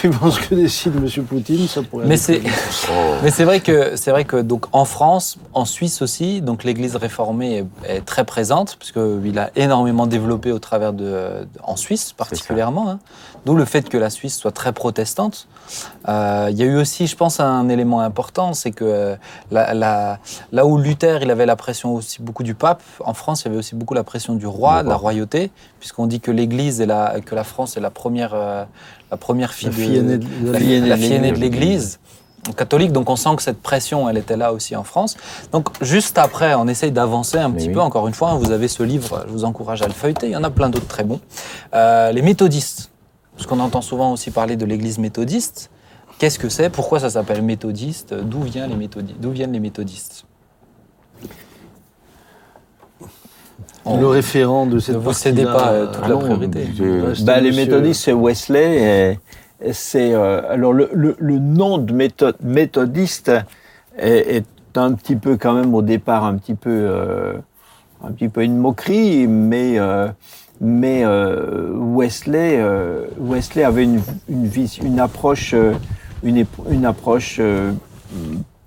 Je pense que décide M. Poutine, ça pourrait. Mais c'est. Oh. mais c'est vrai que c'est vrai que donc en France, en Suisse aussi, donc l'Église réformée est, est très présente puisque il a énormément développé au travers de, en Suisse particulièrement. hein. D'où le fait que la Suisse soit très protestante. Euh, Il y a eu aussi, je pense, un élément important, c'est que euh, la- la- là où Luther, il avait la pression aussi beaucoup du pape, en France, il y avait aussi beaucoup la pression du roi, de la royauté, puisqu'on dit que l'Église et la, que la France est la première, euh, la première fille, La de- fille aînée de- la, fille aînée la de fille aînée de l'Église. catholique. Donc on sent que cette pression, elle était là aussi en France. Donc juste après, on essaye d'avancer un Mais petit oui. peu. Encore une fois, hein, vous avez ce livre, je vous encourage à le feuilleter. Il y en a plein d'autres très bons. Euh, les méthodistes, parce qu'on entend souvent aussi parler de l'Église méthodiste. Qu'est-ce que c'est? Pourquoi ça s'appelle méthodiste? D'où viennent les méthodistes D'où viennent les méthodistes On- Le référent de cette Ne vous cédez pas, euh, toute Ah la non, priorité. Bah, les monsieur- méthodistes, c'est Wesley. c'est euh, alors le, le- le nom de méthode, méthodiste est, est un petit peu quand même au départ un petit peu euh, un petit peu une moquerie, mais mais euh, Wesley euh, Wesley avait une une, approche euh, une, approche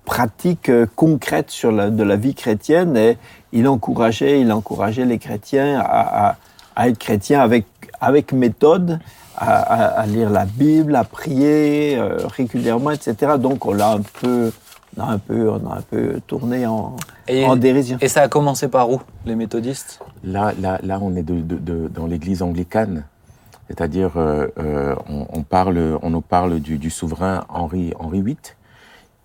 pratique concrète sur la, de la vie chrétienne et il encourageait il encourageait les chrétiens à, à- à être chrétiens avec avec méthode à, à- à lire la Bible, à prier euh, régulièrement, etc. Donc on l'a un peu, on a un peu, on a un peu tourné en, Et, en dérision. et ça a commencé par où, les méthodistes? Là, là, là, on est de, de- de- dans l'église anglicane. C'est-à-dire, euh, euh, on, on parle, on nous parle du, du souverain Henri, Henri VIII,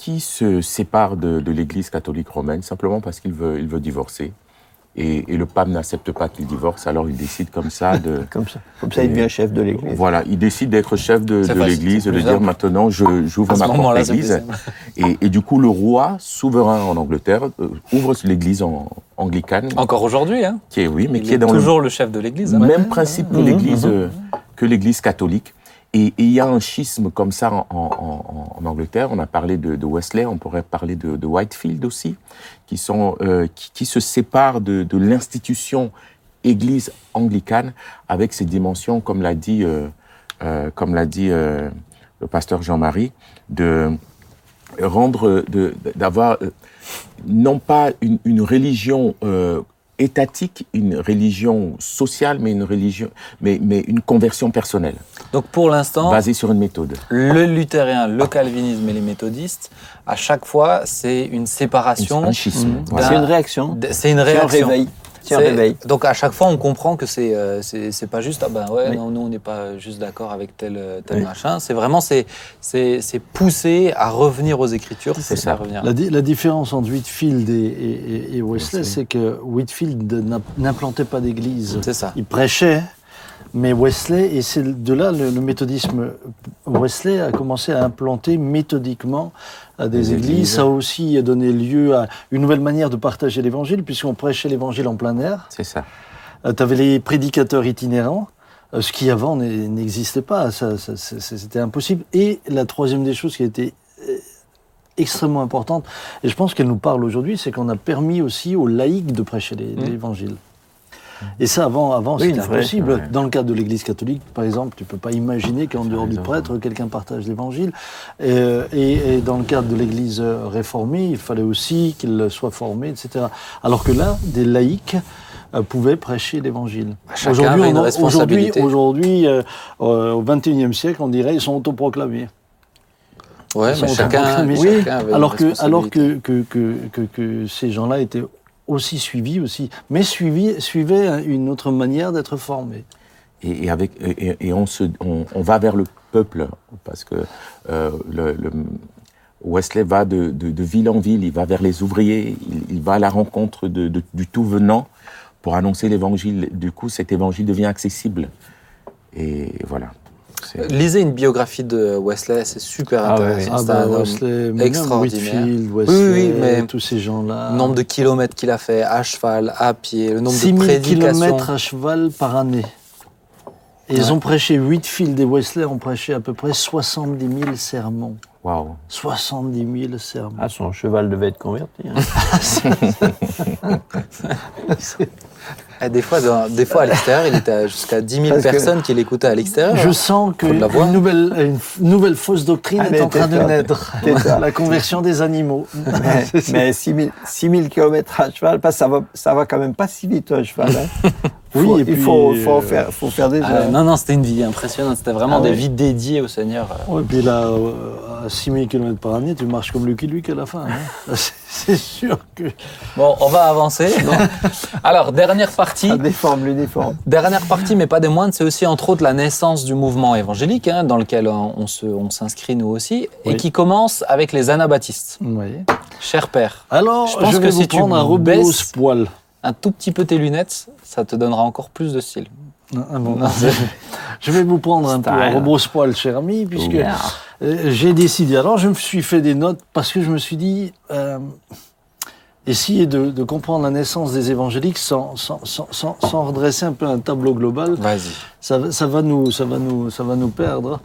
qui se sépare de, de l'église catholique romaine simplement parce qu'il veut, il veut divorcer. Et, et le pape n'accepte pas qu'il divorce, alors il décide comme ça de... Comme ça, comme ça, il devient chef de l'Église. Voilà, il décide d'être chef de, de l'église, de dire maintenant je- j'ouvre ma propre église. Et, et du coup, le roi souverain en Angleterre euh, ouvre l'église en, anglicane, Encore aujourd'hui, hein qui est, oui, mais Il qui est est dans le toujours le chef de l'Église. hein. même principe que Mhm, l'Église mhm. euh, que l'Église catholique. Et il y a un schisme comme ça en, Angleterre. On a parlé de, Wesley, on pourrait parler de, Whitefield aussi, qui sont euh, qui, se séparent de, l'institution Église anglicane avec ses dimensions, comme l'a dit euh, euh, comme l'a dit euh, le pasteur Jean-Marie, de rendre d'avoir euh, non pas une, une religion étatique, une religion sociale, mais une religion, mais, mais une conversion personnelle, Donc pour l'instant, basée sur une méthode. le luthérien, le calvinisme et les méthodistes, à chaque fois, c'est une séparation. Un schisme. Voilà. C'est une réaction. C'est une C'est un réaction. réveil. Réveil. Donc à chaque fois, on comprend que c'est euh, c'est pas juste ah ben ouais Oui. non nous on n'est pas juste d'accord avec tel euh, tel Oui. machin. C'est vraiment c'est c'est pousser à revenir aux Écritures. C'est ça. à revenir. La, di- la différence entre Whitfield et, et- et Wesley, Wesley. c'est que Whitfield n'implantait pas d'église. C'est ça. Il prêchait, mais Wesley, et c'est de là le, le méthodisme, Wesley a commencé à implanter méthodiquement à des Des églises. églises. Ça a aussi donné lieu à une nouvelle manière de partager l'évangile, puisqu'on prêchait l'évangile en plein air. C'est ça. tu avais les prédicateurs itinérants, euh, ce qui avant n'existait pas, ça, c'était impossible. Et la troisième des choses qui a été euh, extrêmement importante, et je pense qu'elle nous parle aujourd'hui, c'est qu'on a permis aussi aux laïcs de prêcher les- Mm. Et ça, avant, avant Oui, c'était impossible. ouais. Dans le cadre de l'Église catholique, par exemple, tu peux pas imaginer qu'en dehors du prêtre, quelqu'un partage l'Évangile. Et, et- et dans le cadre de l'Église réformée, il fallait aussi qu'il soit formé, etc. Alors que là, des laïcs euh, pouvaient prêcher l'Évangile. On- responsabilité. Aujourd'hui, aujourd'hui, euh, euh, au XXIe siècle, on dirait ils sont autoproclamés. Ouais, mais chacun, autoproclamés. chacun avait une alors que, alors que, que, que ces gens-là étaient aussi suivis aussi, mais suivis, suivaient une autre manière d'être formés. Et, avec et, on se on, on va vers le peuple parce que euh, le, le- Wesley va de, de, ville en ville, il va vers les ouvriers, il, il va à la rencontre de- du tout venant pour annoncer l'évangile. Du coup, cet évangile devient accessible. Et voilà. Lisez une biographie de Wesley, c'est super Ah ouais, intéressant. ouais. C'est Ah bah, un homme- Wesley, extraordinaire. Whitfield, oui, Wesley, mais- tous ces gens-là. Le nombre de kilomètres qu'il a fait à cheval, à pied, le nombre de 6000 prédications. km à cheval par année. Et ils Ouais. ont prêché, Whitfield et Wesley ont prêché à peu près 70 000 sermons. Waouh. 70 000 sermons. Ah, son cheval devait être converti. hein. Et des fois, dans- des fois à l'extérieur, il était à jusqu'à 10 000 Parce que- personnes qui l'écoutaient à l'extérieur. Je sens qu'une nouvelle, une nouvelle fausse doctrine Allez, est en train de naître. La conversion des animaux. mais mais 6000 6000 km à cheval, ça va, ça va quand même pas si vite un cheval. hein. Oui, Faut- et il puis, faut, faut, euh, faire, faut faire des Ah, non, non, c'était une vie impressionnante. C'était vraiment Ah des vies dédiées au Seigneur. Ouais, puis là, euh, à 6000 km par année, tu marches comme Lucky Luke à la fin. hein. C'est- sûr que. Bon, on va avancer. Alors, dernière partie. Ça déforme l'uniforme. Dernière partie, mais pas des moindres, c'est aussi entre autres la naissance du mouvement évangélique, hein, dans lequel on, se- on s'inscrit nous aussi, et qui commence avec les anabaptistes. Oui. Cher père, Alors, Je je, pense vais que vous si tu prendre un baisses- rebrousse poil. un tout petit peu tes lunettes, ça te donnera encore plus de style. Ah bon, je vais vous prendre un peu un Style. rebrousse poil, cher ami, puisque Yeah. euh, j'ai décidé. Alors, je me suis fait des notes parce que je me suis dit. euh, Essayer de, de comprendre la naissance des évangéliques sans, sans, sans, sans, sans redresser un peu un tableau global, Vas-y. ça, va- ça, va, nous, ça, va, nous, ça va nous perdre.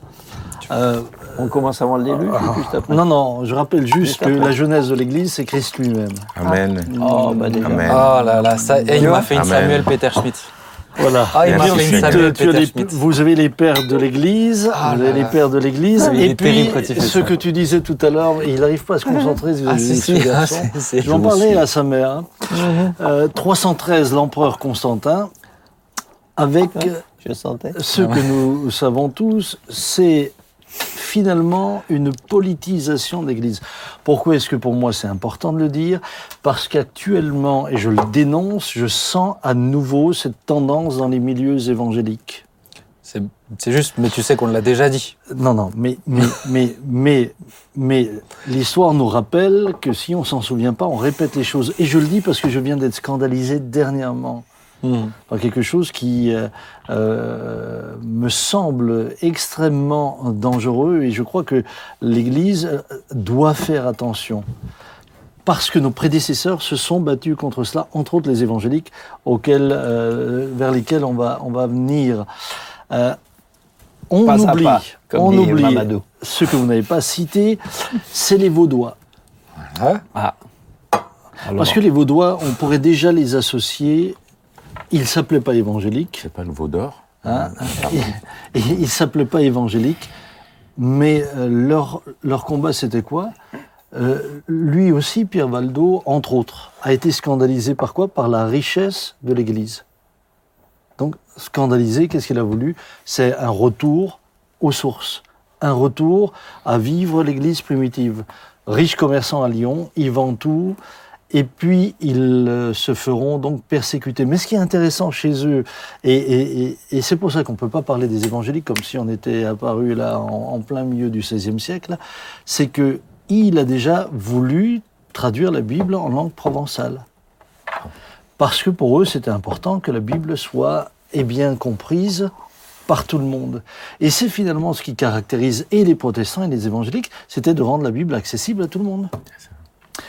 Euh, On commence avant le déluge ou juste après non, non, je rappelle juste que la jeunesse de l'Église, c'est Christ lui-même. Amen. Oh, bah. Amen. Oh là là, ça, et il m'a fait une Amen. Samuel Peter Schmidt. Voilà. Ah, Et ensuite, tu as les- vous avez les pères de l'Église, Ah vous là avez les pères de l'Église, Ah, et puis ce que tu disais tout à l'heure, il n'arrive pas à se concentrer. Ah si, si, ah, garçon. c'est- c'est- Je vais en Je vous parler suis. à sa mère. hein. Euh, 313, l'empereur Constantin, avec Je sentais. ce que nous savons tous, c'est finalement une politisation de l'Église. Pourquoi est-ce que pour moi c'est important de le dire? Parce qu'actuellement, et je le dénonce, je sens à nouveau cette tendance dans les milieux évangéliques. C'est juste, mais tu sais qu'on l'a déjà dit. Non, non, mais, mais, mais, mais, mais l'histoire nous rappelle que si on s'en souvient pas, on répète les choses. Et je le dis parce que je viens d'être scandalisé dernièrement quelque chose qui euh, euh, me semble extrêmement dangereux et je crois que l'Église euh, doit faire attention. Parce que nos prédécesseurs se sont battus contre cela, entre autres les évangéliques, auxquels, euh, vers lesquels on va, on va venir. Euh, on Pas oublie, pas, on oublie Mamadou. ce que vous n'avez pas cité, c'est les Vaudois. Hein? Ah. Parce que les Vaudois, on pourrait déjà les associer. Ils ne s'appelaient pas évangéliques. C'est pas le veau d'or Hein, et ils ne s'appelaient pas évangéliques, mais euh, leur, leur combat, c'était quoi? Euh, Lui aussi, Pierre Valdo, entre autres, a été scandalisé par quoi? Par la richesse de l'Église. Donc, scandalisé, qu'est-ce qu'il a voulu? C'est un retour aux sources, un retour à vivre l'Église primitive. Riche commerçant à Lyon, ils vendent tout, et puis ils euh, se feront donc persécuter. Mais ce qui est intéressant chez eux, et, c'est pour ça qu'on ne peut pas parler des évangéliques comme si on était apparu là en, plein milieu du XVIe siècle, c'est que il a déjà voulu traduire la Bible en langue provençale. Parce que pour eux, c'était important que la Bible soit et bien comprise par tout le monde. Et c'est finalement ce qui caractérise et les protestants et les évangéliques, c'était de rendre la Bible accessible à tout le monde.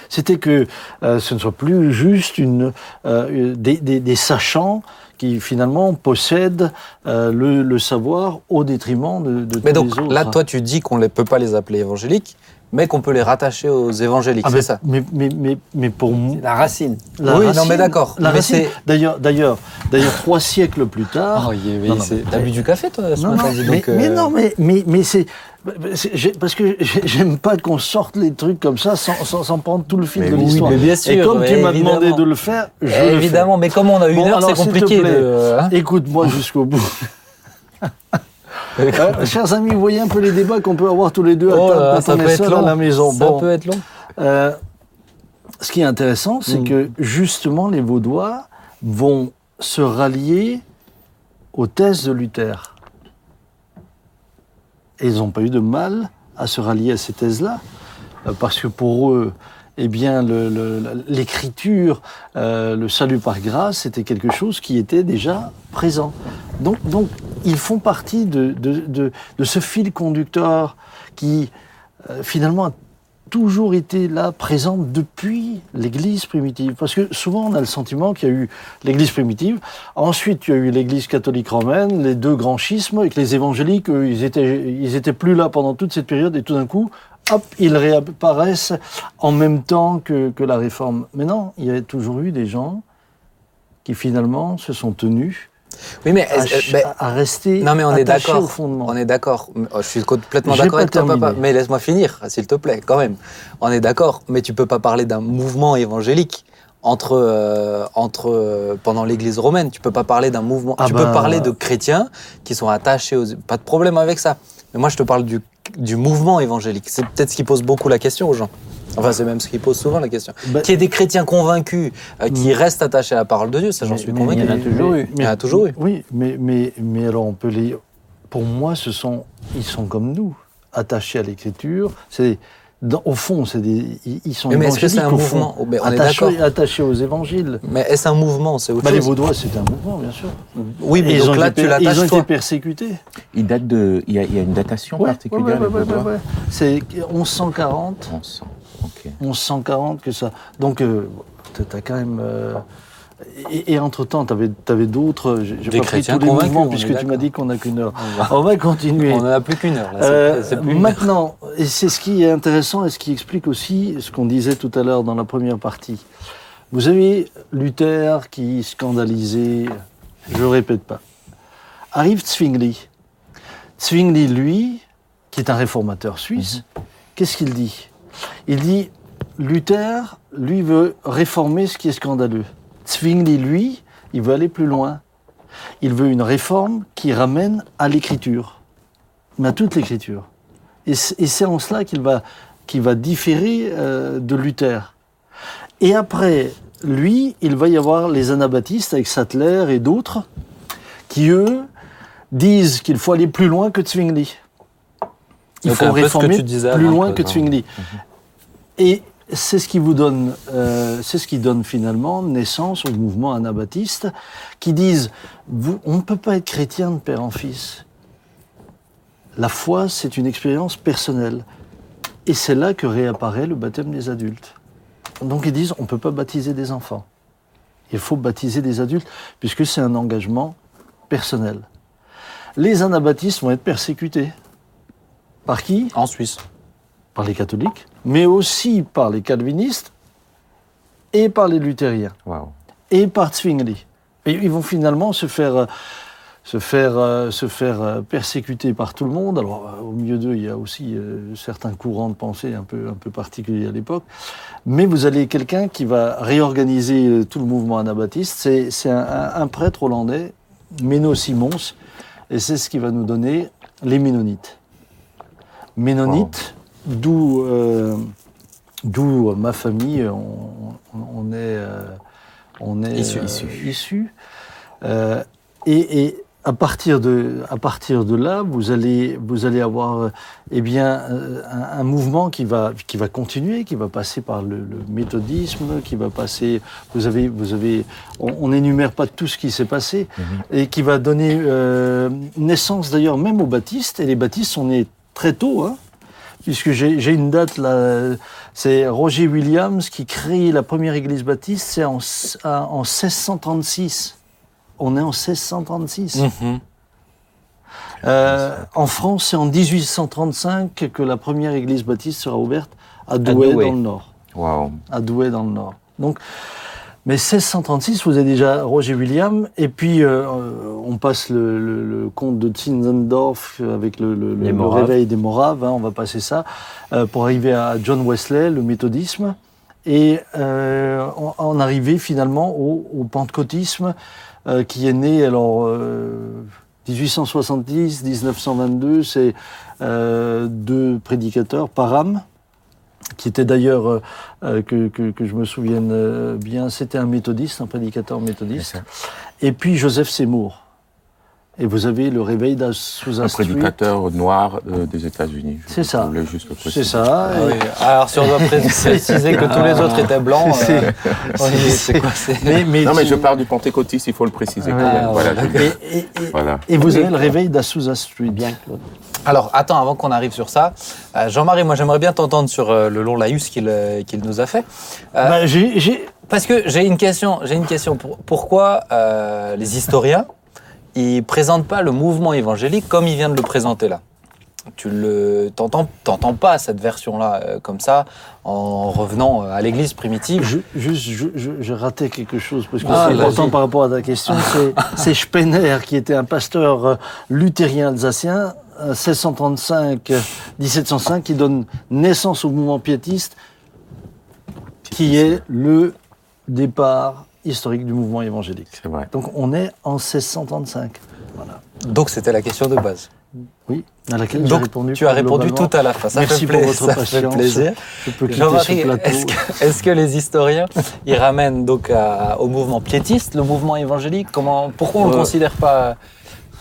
C'était que euh, ce ne soit plus juste une, euh, des, des- des sachants qui finalement possèdent euh, le, le savoir au détriment de, de Mais tous donc les autres. là, toi, tu dis qu'on ne peut pas les appeler évangéliques, mais qu'on peut les rattacher aux évangéliques, Ah, c'est mais, ça mais, mais, mais, mais pour moi, la racine. la Oui, non, mais d'accord. La Mais racine, d'ailleurs, d'ailleurs, d'ailleurs, trois siècles plus tard, Oh, il y Non, avait- non, c'est- mais- T'as bu du café, toi, ce Non, matin non, dis mais, donc, euh, mais non, mais, mais, mais c'est. C'est- j'ai- Parce que j'ai- j'aime pas qu'on sorte les trucs comme ça sans, sans, sans prendre tout le fil Mais de oui, l'histoire. Et comme tu m'as demandé de le faire, je Eh, le fais. Évidemment, mais comme on a une Bon, heure, c'est compliqué de. hein Écoute-moi jusqu'au bout. Euh, chers amis, vous voyez un peu les débats qu'on peut avoir tous les deux à Oh table quand ça on peut est être seul long. à la maison. Ça Bon, peut être long. euh, ce qui est intéressant, c'est Mm. que justement, les Vaudois vont se rallier aux thèses de Luther. Et ils n'ont pas eu de mal à se rallier à ces thèses-là, euh, parce que pour eux, eh bien, le- le- l'écriture, euh, le salut par grâce, c'était quelque chose qui était déjà présent. Donc, donc ils font partie de, de, de, de ce fil conducteur qui, euh, finalement, a toujours été là, présent depuis l'Église primitive. Parce que souvent, on a le sentiment qu'il y a eu l'Église primitive, ensuite, il y a eu l'Église catholique romaine, les deux grands schismes, et que les évangéliques, eux, ils étaient, ils étaient plus là pendant toute cette période, et tout d'un coup, hop, ils réapparaissent en même temps que, que la réforme. Mais non, il y a toujours eu des gens qui finalement se sont tenus Oui, mais, à, euh, mais- à rester non, mais on est d'accord. On est d'accord. Oh, Je suis complètement d'accord avec toi, terminé. papa. Mais laisse-moi finir, s'il te plaît, quand même. On est d'accord. Mais tu peux pas parler d'un mouvement évangélique entre, euh, entre euh, pendant l'Église romaine. Tu peux pas parler d'un mouvement. Ah tu bah- peux parler de chrétiens qui sont attachés aux. Pas de problème avec ça. Mais moi, je te parle du, du mouvement évangélique. C'est peut-être ce qui pose beaucoup la question aux gens. Enfin, c'est même ce qui pose souvent la question. Bah- Qu'il y ait des chrétiens convaincus euh, qui restent attachés à la parole de Dieu, ça, j'en suis convaincu. il y en a toujours eu. Il y en a toujours eu. Oui, mais, mais, mais alors on peut les. Pour moi, ce sont, ils sont comme nous, attachés à l'écriture. C'est dans- au fond, c'est des, ils, sont Oui, mais est-ce que c'est un au mouvement Oh, mais On est attachés, aux évangiles. Mais est-ce un mouvement C'est autre Bah, les. Vaudois, c'était un mouvement, bien sûr. Oui, mais donc ont là, été, tu per- ils ont l'attaches été persécutés. Il date de. Il y a, il y a une datation Ouais, particulière, ouais, ouais. C'est 1140, On sent. Ok. 1140 que ça. Donc, euh, t'as quand même. euh, et, et entre-temps, tu avais, d'autres. J'ai pas pris tous les mouvements, puisque tu m'as dit qu'on n'a qu'une heure. On va- On va continuer. On n'en a plus qu'une heure. Là. Euh, c'est plus une heure. maintenant, et c'est ce qui est intéressant et ce qui explique aussi ce qu'on disait tout à l'heure dans la première partie. Vous avez Luther qui scandalisait, je ne répète pas. Arrive Zwingli. Zwingli, lui, qui est un réformateur suisse, qu'est-ce qu'il dit? Il dit Luther, lui, veut réformer ce qui est scandaleux. Zwingli, lui, il veut aller plus loin. Il veut une réforme qui ramène à l'écriture mais à toute l'écriture. Et c'est en cela qu'il va, différer euh, de Luther. Et après, lui, il va y avoir les anabaptistes avec Sattler et d'autres qui, eux, disent qu'il faut aller plus loin que Zwingli. Il Donc, faut réformer plus loin que. Zwingli. Et c'est ce qui vous donne, euh, c'est ce qui donne finalement naissance au mouvement anabaptiste, qui disent vous, on ne peut pas être chrétien de père en fils. La foi, c'est une expérience personnelle. Et c'est là que réapparaît le baptême des adultes. Donc ils disent, on ne peut pas baptiser des enfants. Il faut baptiser des adultes, puisque c'est un engagement personnel. Les anabaptistes vont être persécutés. Par qui? En Suisse. Par les catholiques, mais aussi par les calvinistes et par les luthériens et par Zwingli. Et ils vont finalement se faire, euh, se faire, euh, se faire euh, persécuter par tout le monde. Alors, euh, au milieu d'eux, il y a aussi certains courants de pensée un peu, un peu particuliers à l'époque. Mais vous avez quelqu'un qui va réorganiser tout le mouvement anabaptiste. C'est c'est un, un- un prêtre hollandais, Menno Simons, et c'est ce qui va nous donner les Ménonites. Ménonites, d'où euh, d'où ma famille, on, est, euh, on est Issu. Issu. issu. Euh, et, et à partir de à partir de là, vous allez vous allez avoir eh bien un, un mouvement qui va qui va continuer, qui va passer par le, le méthodisme, qui va passer. Vous avez vous avez on n'énumère pas tout ce qui s'est passé et qui va donner euh, naissance d'ailleurs même aux baptistes. Et les baptistes sont nés très tôt, hein, puisque j'ai une date là. C'est Roger Williams qui crée la première église baptiste, c'est en, en 1636. On est en 1636. Mhm. Euh, en France, c'est en 1835 que la première église baptiste sera ouverte à Douai, Douai. dans le Nord. Waouh. À Douai, dans le Nord. Donc, mais 1636, vous avez déjà Roger William, et puis euh, euh, on passe le, le- le comte de Zinzendorf avec le, le- réveil des Moraves, hein, on va passer ça, euh, pour arriver à John Wesley, le méthodisme, et euh, en, en arriver finalement au, au pentecôtisme euh, qui est né alors euh, 1870, 1922, c'est euh, deux prédicateurs, Parham, qui était d'ailleurs, euh, euh, que, que- que je me souvienne euh, bien, c'était un méthodiste, un prédicateur méthodiste, et puis Joseph Seymour. Et vous avez le réveil d'Azusa Un prédicateur noir euh, des États-Unis. C'est ça. voulais juste le préciser. C'est ça. Ah et-. Alors, si on doit pré- préciser que tous les autres étaient blancs, euh, c'est quoi Mais, mais Non, mais tu- je parle du pentecôtiste, il faut le préciser quand Ah, même. Voilà, Et, et- et- voilà. et vous avez le réveil d'Azusa Street. Bien, Claude. Alors, attends, avant qu'on arrive sur ça, euh, Jean-Marie, moi j'aimerais bien t'entendre sur euh, le long laïus qu'il euh, nous a fait. Euh, Bah, Parce que j'ai une question. J'ai une question. Pour- pourquoi euh, les historiens ils présentent pas le mouvement évangélique comme il vient de le présenter là Tu le t'entends t'entends pas cette version là comme ça en revenant euh, à l'Église primitive. je- juste, je, raté quelque chose parce que Ah, c'est important par rapport à ta question. C'est, Spener qui était un pasteur euh, luthérien alsacien, euh, 1635-1705, qui donne naissance au mouvement piétiste, qui est le départ historique du mouvement évangélique. C'est vrai. Donc on est en 1635. Voilà. Donc c'était la question de base. Oui, à laquelle Donc répondu. tu as répondu tout à la fin. Ça Merci fait pour votre ça fait patience. plaisir. Je peux quitter Jean-Marie, est-ce que, est-ce que les historiens ils ramènent donc à- au mouvement piétiste, le mouvement évangélique? Comment, Pourquoi on ne le Euh, considère pas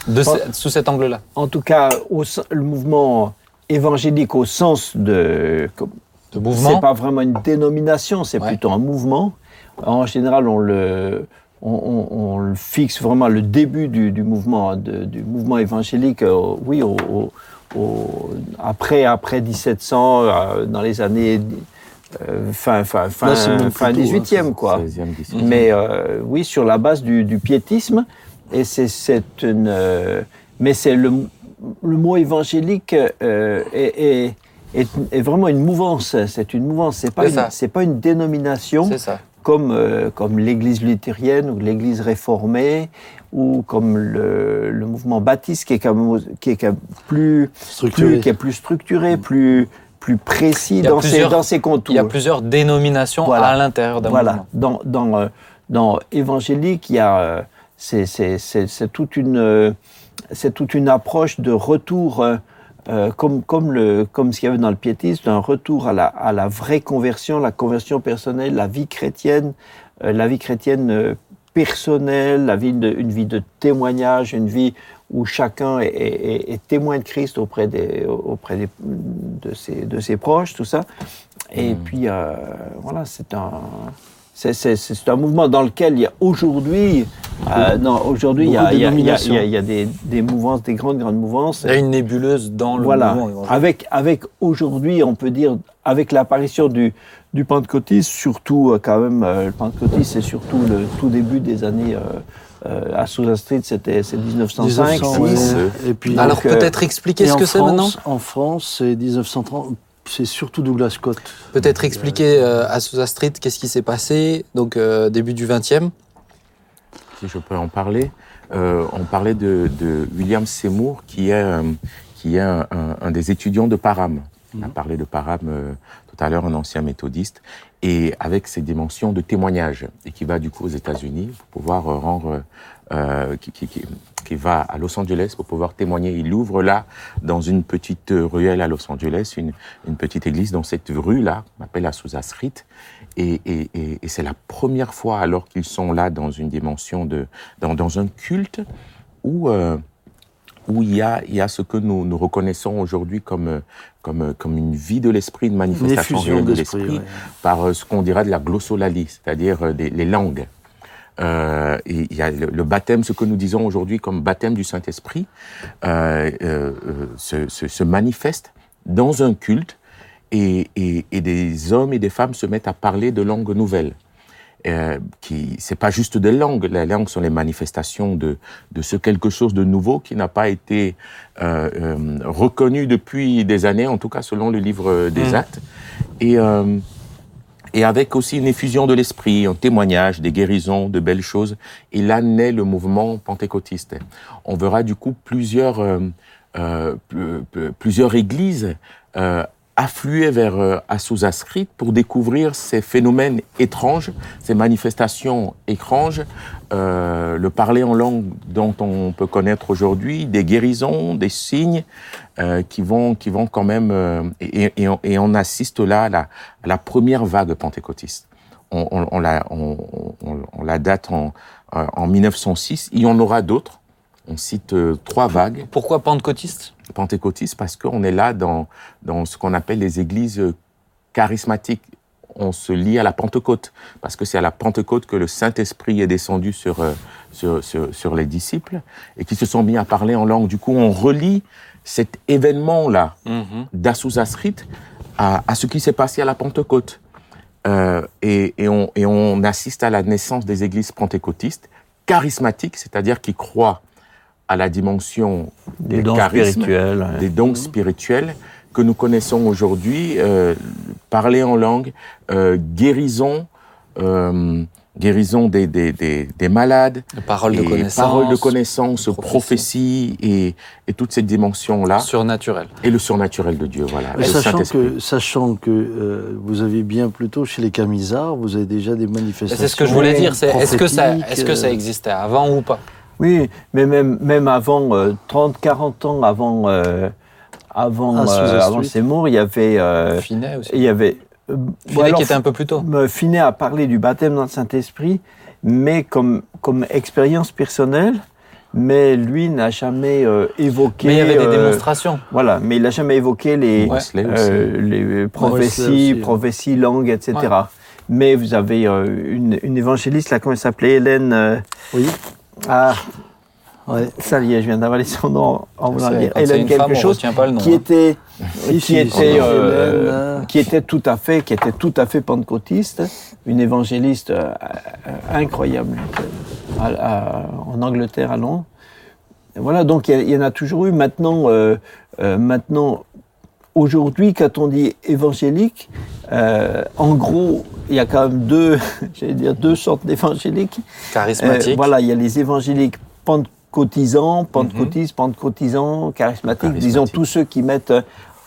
de ce- pas- sous cet angle-là? En tout cas, au le mouvement évangélique au sens de... De mouvement? C'est pas vraiment une dénomination, c'est Ouais. plutôt un mouvement. En général, on le, on, on- on le fixe vraiment le début du, du mouvement, de- du mouvement évangélique, euh, oui, au, au- au- après, après 1700, euh, dans les années euh, fin, fin, fin, Là, c'est même fin plus tôt, hein, 18e, quoi. 16e, 17e. Mais euh, oui, sur la base du, du piétisme. Et c'est c'est une. euh, mais c'est le, le mot évangélique euh, est, est, est, est vraiment une mouvance. C'est une mouvance. C'est pas C'est une, ça. c'est pas une dénomination C'est ça. Comme euh, comme l'Église luthérienne ou l'Église réformée ou comme le, le mouvement baptiste qui est qui est plus, Structuré. plus qui est plus structuré, plus plus précis dans ses, dans ses contours. Il y a plusieurs dénominations Voilà. à l'intérieur d'un Voilà, mouvement. dans, dans, euh, dans évangélique, il y a euh, c'est c'est- c'est- c'est toute une euh, c'est toute une approche de retour euh, comme comme le comme ce qu'il y avait dans le piétisme, un retour à la à la vraie conversion, la conversion personnelle, la vie chrétienne, euh, la vie chrétienne euh, personnelle, la vie de, une vie de témoignage, une vie où chacun est, est- est- est témoin de Christ auprès des auprès des, de ses de ses proches, tout ça. Et Mm. puis euh, voilà, c'est un c'est- c'est c'est un mouvement dans lequel il y a aujourd'hui, euh, non, aujourd'hui il y a, y a- y a- y a- des, des mouvances, des grandes grandes mouvances. Il y a une nébuleuse dans le Voilà, mouvement avec avec aujourd'hui, on peut dire, avec l'apparition du du pentecôtisme, surtout euh, quand même, euh, le pentecôtisme, c'est surtout le tout début des années. Euh, euh, à Sousa Street, c'était c'est 1905, 1900, 6. ouais. Et puis, Alors Donc, euh, peut-être expliquer ce que c'est maintenant? France- En France, c'est 1930. C'est surtout Douglas Scott. Peut-être expliquer euh, à Sousa Street qu'est-ce qui s'est passé, donc euh, début du 20e. si je peux en parler, euh, on parlait de, de William Seymour, qui est, euh, qui est un, un- un des étudiants de Parham. On a parlé de Parham euh, tout à l'heure, un ancien méthodiste, et avec ses dimensions de témoignage, et qui va du coup aux États-Unis pour pouvoir euh, rendre, euh, qui, qui, qui, qui va à Los Angeles pour pouvoir témoigner. Il ouvre là, dans une petite ruelle à Los Angeles, une, une petite église dans cette rue-là, qu'on appelle la Sousa Street, et, et, et, et c'est la première fois, alors qu'ils sont là dans une dimension de, dans, dans un culte où, euh, où il y a, il y a ce que nous, nous reconnaissons aujourd'hui comme, comme, comme une vie de l'esprit, une manifestation réelle de l'esprit, ouais. par euh, ce qu'on dirait de la glossolalie, c'est-à-dire des, les langues. Euh, et il y a le, le baptême, ce que nous disons aujourd'hui comme baptême du Saint-Esprit, euh, euh, euh, se, se, se manifeste dans un culte et, et, et des hommes et des femmes se mettent à parler de langues nouvelles. Euh, qui c'est pas juste des langues, les langues sont les manifestations de de ce quelque chose de nouveau qui n'a pas été euh, euh, reconnu depuis des années, en tout cas selon le livre des Mm. Actes, et euh, et avec aussi une effusion de l'esprit, un témoignage, des guérisons, de belles choses. Et là naît le mouvement pentecôtiste. On verra du coup plusieurs, euh, euh, pl- pl- plusieurs églises euh, affluer vers euh, Azusa Street pour découvrir ces phénomènes étranges, ces manifestations étranges, euh, le parler en langue dont on peut connaître aujourd'hui, des guérisons, des signes euh, qui vont qui vont quand même euh, et, et, on, et on assiste là à la, à la première vague pentecôtiste. On, on, on la on la date en euh, en 1906. Il y en aura d'autres On cite euh, trois vagues. Pourquoi pentecôtiste? Pentecôtistes parce qu'on est là dans, dans ce qu'on appelle les églises euh, charismatiques. On se lie à la Pentecôte parce que c'est à la Pentecôte que le Saint-Esprit est descendu sur, euh, sur, sur, sur les disciples et qui se sont mis à parler en langue. Du coup, on relie cet événement-là d'Assousa-Street à, à ce qui s'est passé à la Pentecôte. Euh, et, et, on, et on assiste à la naissance des églises pentecôtistes charismatiques, c'est-à-dire qui croient à la dimension Des des, dons charismes, spirituels. ouais. des dons spirituels que nous connaissons aujourd'hui, euh, parler en langue, euh, guérison, euh, guérison des, des, des, des malades, Parole de connaissance. parole de connaissance, prophétie. prophétie, et, et toutes ces dimensions-là, Surnaturel. et le surnaturel de Dieu, voilà. Mais sachant que, sachant que euh, vous avez bien plutôt chez les camisards, vous avez déjà des manifestations. C'est ce que je voulais dire. C'est est-ce que ça, est-ce que ça existait avant ou pas? Oui, mais même, même avant, euh, 30, 40 ans avant, euh, avant, Ah, euh, avant. Seymour, il y avait. euh, Finet aussi. il y avait euh, Finet alors, qui était un peu plus tôt. Finet a parlé du baptême dans le Saint-Esprit, mais comme, comme expérience personnelle, mais lui n'a jamais euh, évoqué. Mais il y avait des euh, démonstrations. Voilà, mais il n'a jamais évoqué les, euh, les prophéties, prophéties, langues, etc. Ouais. Mais vous avez euh, une, une évangéliste, là, comment elle s'appelait Hélène. euh, Oui. Ah, Ouais. ça y est, je viens d'avaler son nom en voulant dire. Hélène une quelque femme, chose pas le nom. qui hein. était, Si, qui si, était, euh, Hélène, euh, qui était tout à fait, qui était tout à fait pentecôtiste, une évangéliste euh, incroyable à- à- en Angleterre à Londres. Et Voilà, donc il y, en a toujours eu. Maintenant, euh, euh, maintenant, aujourd'hui, quand on dit évangélique, euh, en gros, il y a quand même deux, j'allais dire deux sortes d'évangéliques. Charismatique. Euh, voilà, il y a les évangéliques pentecôtisants, pentecôtistes, pentecôtisants, charismatiques, Charismatiques. disons tous ceux qui mettent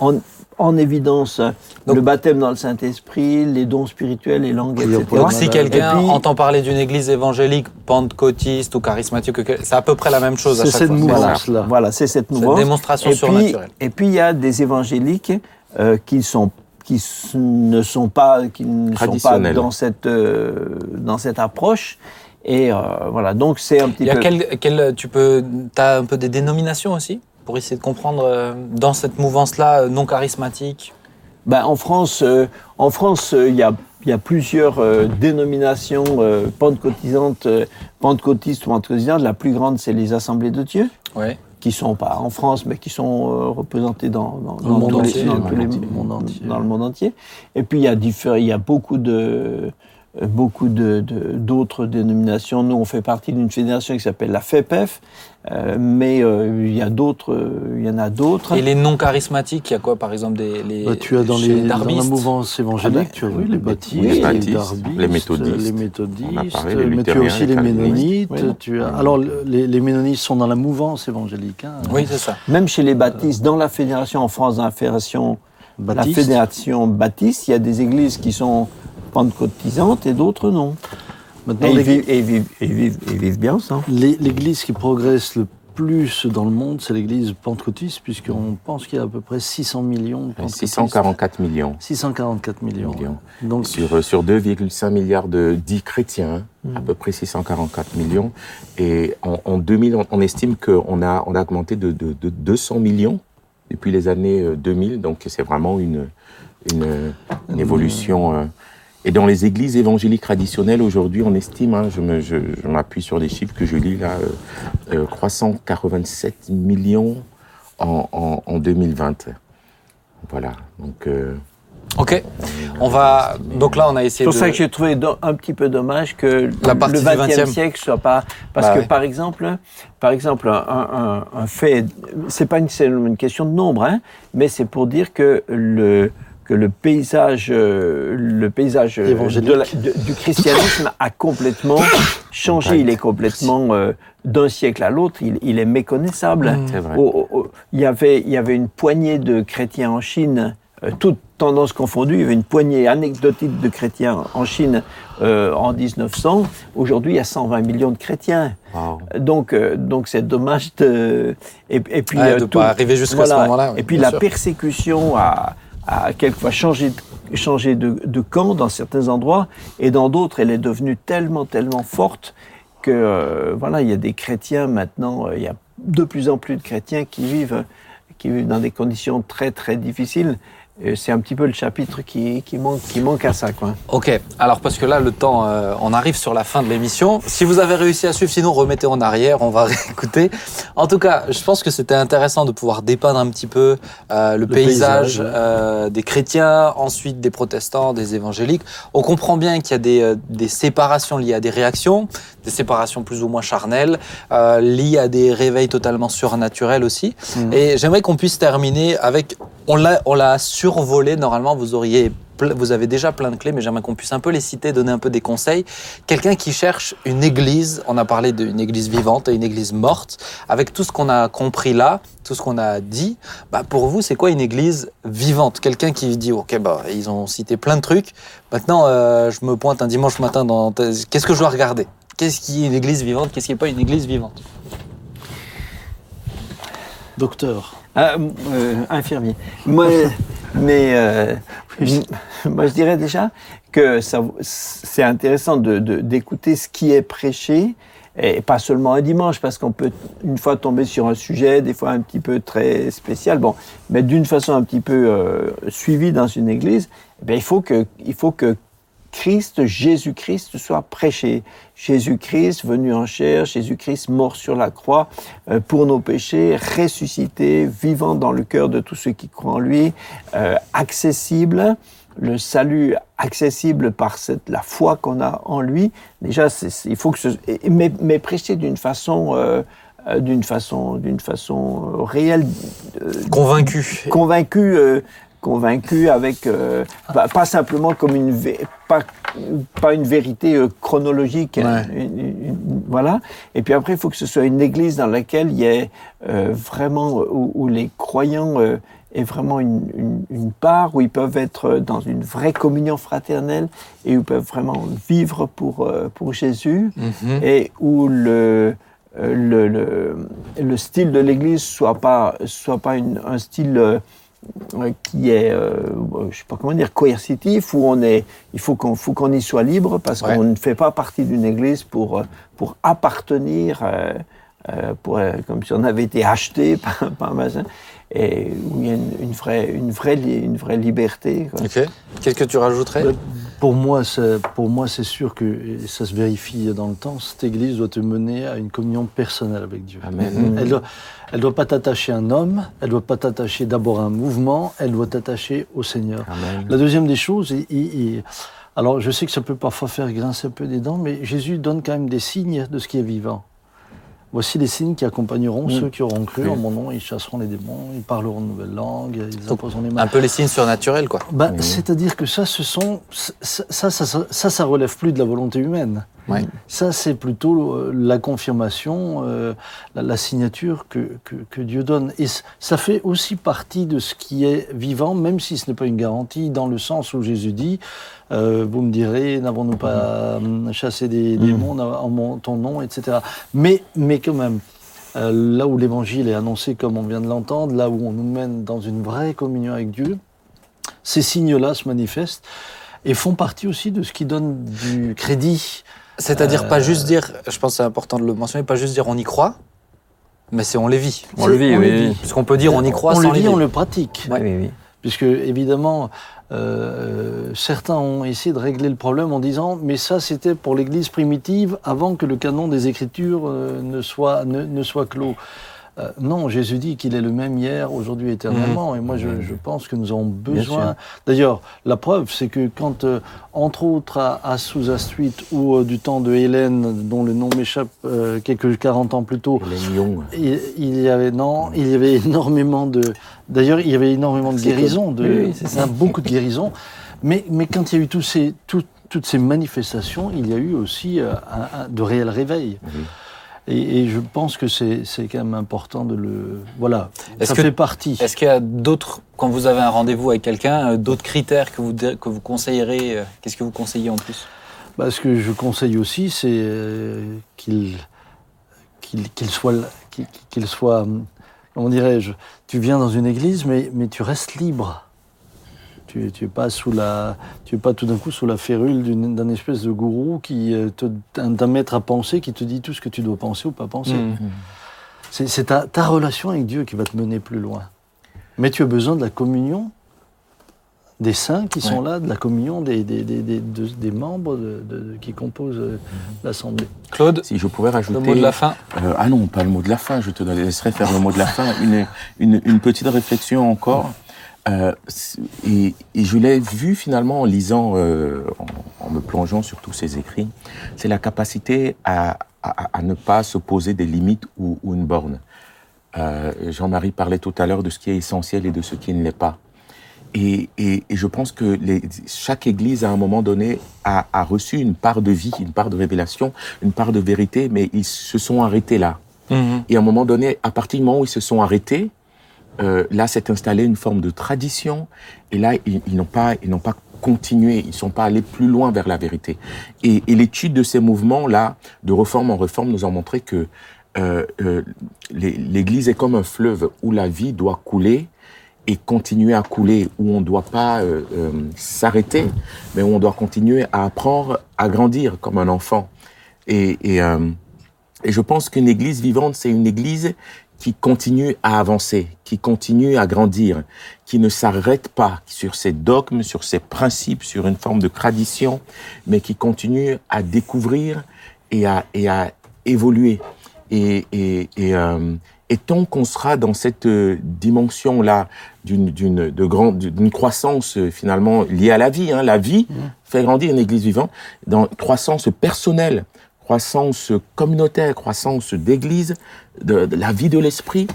en, en évidence Donc- le baptême dans le Saint-Esprit, les dons spirituels, les langues, etc. Donc si quelqu'un puis- entend parler d'une église évangélique pentecôtiste ou charismatique, c'est à peu près la même chose à C'est chaque cette fois. mouvance-là. Voilà, c'est cette Cette mouvance. démonstration et puis, surnaturelle. et puis il y a des évangéliques euh, qui sont qui s- ne sont pas qui ne sont pas Traditionnels. dans cette euh, dans cette approche et euh, voilà donc c'est un petit Il y a peu quel, quel- tu peux, as un peu des dénominations aussi? Pour essayer de comprendre euh, dans cette mouvance-là euh, non charismatique. Ben, en France, euh, en France, euh, il y a il y a plusieurs euh, dénominations euh, pentecôtisantes, euh, pentecôtistes ou pentecôtisantes. La plus grande, c'est les Assemblées de Dieu, Ouais. qui sont pas en France, mais qui sont euh, représentées dans, dans, le dans monde entier, dans le monde entier. Monde entier. dans le monde entier. Et puis il y a il y a beaucoup de beaucoup de- de- d'autres dénominations. Nous, on fait partie d'une fédération qui s'appelle la FEPEF, euh, mais euh, il y a d'autres, euh, il y en a d'autres. Et les non charismatiques, il y a quoi par exemple des, les, Bah, tu as dans, chez les, dans la mouvance évangélique, Ah ben, tu as oui, les baptistes, oui, les les, baptistes, darbistes, les méthodistes. les méthodistes, parlé, les mais tu as aussi les ménonites. Oui. Tu as, alors, le- les, les ménonites sont dans la mouvance évangélique. Hein, Oui, c'est ça. Même chez les baptistes, dans la fédération en France, dans la fédération, la Baptistes. fédération baptiste, il y a des églises qui sont pentecôtisantes et d'autres non. Maintenant, Et ils, vivent, et ils vivent- et ils vivent- ils vivent bien ça. l'église qui progresse le plus dans le monde, c'est l'église pentecôtiste, puisqu'on pense qu'il y a à peu près 600 millions de pentecôtistes. 644 millions. 644 millions. Donc, Sur, euh, sur 2,5 milliards de dits chrétiens, Mm. à peu près 644 millions. Et en, en 2000, on, on estime qu'on a, on a augmenté de, de, de 200 millions depuis les années euh, 2000. Donc c'est vraiment une, une, une évolution. euh. Et dans les églises évangéliques traditionnelles, aujourd'hui, on estime, hein, je me- je- je m'appuie sur des chiffres que je lis là, euh, euh, 387 millions en, en, en 2020. Voilà. Donc, euh, Ok. On va. Donc là, on a C'est essayé pour de. ça que j'ai trouvé do- un petit peu dommage que La le du 20e 20e. siècle soit pas parce Bah que ouais. par exemple, par exemple un, un- un fait, c'est pas une, c'est une question de nombre, hein, mais c'est pour dire que le que le paysage, euh, le paysage euh, Évangélique. de la- de- du christianisme a complètement changé. Il est complètement euh, d'un siècle à l'autre, il, il est méconnaissable. Mm. vrai. Il, y avait, il y avait une poignée de chrétiens en Chine, euh, toutes tendances confondues, il y avait une poignée anecdotique de chrétiens en Chine euh, en 1900. Aujourd'hui, il y a 120 millions de chrétiens. Wow. Donc, donc c'est dommage de. Et, et puis, Ouais, de tout- pas arriver jusqu'à ce moment-là. oui, Et puis la sûr. persécution a, a quelquefois changé, de, camp dans certains endroits, et dans d'autres, elle est devenue tellement, tellement forte que euh, voilà, il y a des chrétiens maintenant, euh, il y a de plus en plus de chrétiens qui vivent, qui vivent dans des conditions très très difficiles. C'est un petit peu le chapitre qui, qui, manque, qui manque à ça. Quoi. Ok, alors parce que là, le temps, euh, on arrive sur la fin de l'émission. Si vous avez réussi à suivre, sinon remettez en arrière, on va réécouter. En tout cas, je pense que c'était intéressant de pouvoir dépeindre un petit peu euh, le, paysage, paysage, ouais. euh, des chrétiens, ensuite des protestants, des évangéliques. On comprend bien qu'il y a des, des séparations liées à des réactions, des séparations plus ou moins charnelles, liées à des réveils totalement surnaturels aussi. Mhm. Et j'aimerais qu'on puisse terminer avec, on l'a, survolé. Normalement, vous auriez, vous avez déjà plein de clés, mais j'aimerais qu'on puisse un peu les citer, donner un peu des conseils. Quelqu'un qui cherche une église, on a parlé d'une église vivante et une église morte, avec tout ce qu'on a compris là, tout ce qu'on a dit. Bah, pour vous, c'est quoi une église vivante? Quelqu'un qui dit, ok, bah, ils ont cité plein de trucs. Maintenant, euh, je me pointe un dimanche matin dans, qu'est-ce que je dois regarder? Qu'est-ce qui est une église vivante Qu'est-ce qui n'est pas une église vivante? Docteur. Ah, euh, infirmier. Moi, mais euh, moi, je dirais déjà que ça, c'est intéressant de, de- d'écouter ce qui est prêché, et pas seulement un dimanche, parce qu'on peut une fois tomber sur un sujet, des fois un petit peu très spécial, bon, mais d'une façon un petit peu euh, suivie dans une église, eh bien, il faut que, il faut que Christ, Jésus-Christ soit prêché. Jésus-Christ venu en chair, Jésus-Christ mort sur la croix euh, pour nos péchés, ressuscité, vivant dans le cœur de tous ceux qui croient en lui, euh, accessible, le salut accessible par cette, la foi qu'on a en lui. Déjà, il faut que ce, mais, mais prêché d'une façon, euh, d'une façon, d'une façon réelle, euh, Convaincu. convaincu, euh, convaincu avec euh, pas, pas simplement comme une pas, pas une vérité euh, chronologique, hein, Ouais. une- une- une- voilà. Et puis après, il faut que ce soit une église dans laquelle il y ait euh, vraiment où, où les croyants euh, aient vraiment une, une- une part où ils peuvent être dans une vraie communion fraternelle et où ils peuvent vraiment vivre pour euh, pour Jésus Mhm. et où le, euh, le, le, le style de l'Église soit pas, soit pas une- un style euh, euh, qui est, euh, je sais pas comment dire, coercitif, où on est, il faut qu'on faut qu'on y soit libre parce Ouais. qu'on ne fait pas partie d'une Église pour, euh, pour appartenir, euh, euh, pour, euh, comme si on avait été acheté par, par un machin, et où il y a une, une vraie, une, vraie, une vraie liberté. quoi. Ok. Qu'est-ce que tu rajouterais? Bah, Pour moi, c'est, pour moi, c'est sûr que, ça se vérifie dans le temps, cette église doit te mener à une communion personnelle avec Dieu. Amen. Elle doit, elle doit pas t'attacher à un homme, elle doit pas t'attacher d'abord à un mouvement, elle doit t'attacher au Seigneur. Amen. La deuxième des choses, il- il- il- alors je sais que ça peut parfois faire grincer un peu des dents, mais Jésus donne quand même des signes de ce qui est vivant. Voici les signes qui accompagneront ceux qui auront cru Oui. en mon nom. Ils chasseront les démons, ils parleront de nouvelles langues, ils Donc, imposeront les mains. Un peu les signes surnaturels, quoi. Bah. C'est-à-dire que ça, ce sont, ça, ça, ça, ça, ça relève plus de la volonté humaine. Ouais. Ça, c'est plutôt euh, la confirmation, euh, la, la signature que, que, que Dieu donne. Et ça fait aussi partie de ce qui est vivant, même si ce n'est pas une garantie, dans le sens où Jésus dit, euh, vous me direz, n'avons-nous pas chassé des démons en mon, ton nom, etc. Mais, mais quand même, euh, là où l'évangile est annoncé comme on vient de l'entendre, là où on nous mène dans une vraie communion avec Dieu, ces signes-là se manifestent et font partie aussi de ce qui donne du crédit. C'est-à-dire Euh, pas juste dire, je pense que c'est important de le mentionner, pas juste dire on y croit, mais c'est on les vit. On le vit, on oui, vit. Parce qu'on peut dire on y croit on sans le les vit, on le pratique. Oui, oui, oui. Puisque, évidemment, euh, certains ont essayé de régler le problème en disant mais ça, c'était pour l'Église primitive avant que le canon des Écritures euh, ne, soit, ne, ne soit clos. Euh, non, Jésus dit qu'il est le même hier, aujourd'hui, éternellement. Et moi, je, je pense que nous avons besoin. D'ailleurs, la preuve, c'est que quand, euh, entre autres, à, à Sousa Street ou euh, du temps de Hélène, dont le nom m'échappe quelques 40 ans plus tôt, il, il y avait non, il y avait énormément de. D'ailleurs, il y avait énormément de guérisons, de, Oui, oui, c'est ça. beaucoup de guérisons. Mais, mais quand il y a eu tous ces, tout- toutes ces manifestations, il y a eu aussi un- un- de réels réveils. Et, et je pense que c'est quand même important de le. Voilà, ça que- fait partie. Est-ce qu'il y a d'autres, quand vous avez un rendez-vous avec quelqu'un, euh, d'autres critères que vous, que vous conseillerez euh, Qu'est-ce que vous conseillez en plus? Bah, ce que je conseille aussi, c'est euh, qu'il qu'il qu'il soit, qu'il qu'il soit, hum, comment dirais-je, tu viens dans une église, mais, mais tu restes libre. Tu tu es pas sous la, tu es pas tout d'un coup sous la férule d'une- d'un espèce de gourou qui euh, te- d'un maître à penser qui te dit tout ce que tu dois penser ou pas penser. Hmm. C'est ta, ta relation avec Dieu qui va te mener plus loin. Mais tu as besoin de la communion des saints qui sont là, de la communion des, des, des, des, de- des membres de- de- qui composent euh, l'Assemblée. Claude, Si je pouvais rajouter. le mot de la fin. Euh, ah non, pas le mot de la fin, je te laisserai faire le mot de la fin. Une, une, une petite réflexion encore. Euh, et, et je l'ai vu finalement en lisant, euh, en, en me plongeant sur tous ces écrits, c'est la capacité à, à, à ne pas se poser des limites ou, ou une borne. Euh, Jean-Marie parlait tout à l'heure de ce qui est essentiel et de ce qui ne l'est pas. Et, et, et je pense que les, chaque Église, à un moment donné, a, a reçu une part de vie, une part de révélation, une part de vérité, mais ils se sont arrêtés là. Mhm. Et à un moment donné, à partir du moment où ils se sont arrêtés, euh, là s'est installée une forme de tradition. Et là, ils, n'ont pas, ils n'ont pas continué, ils sont pas allés plus loin vers la vérité. Et, et l'étude de ces mouvements-là, de réforme en réforme, nous a montré que euh, euh, l'Église est comme un fleuve où la vie doit couler et continuer à couler, où on ne doit pas euh, euh, s'arrêter, mais où on doit continuer à apprendre à grandir comme un enfant. Et, et, euh, et je pense qu'une église vivante, c'est une église qui continue à avancer, qui continue à grandir, qui ne s'arrête pas sur ses dogmes, sur ses principes, sur une forme de tradition, mais qui continue à découvrir et à, et à évoluer. Et, et, et, euh, et tant qu'on sera dans cette euh, dimension-là d'une grande croissance euh, finalement liée à la vie, hein, la vie fait grandir une église vivante, dans croissance personnelle, croissance communautaire, croissance d'église, de, de la vie de l'esprit,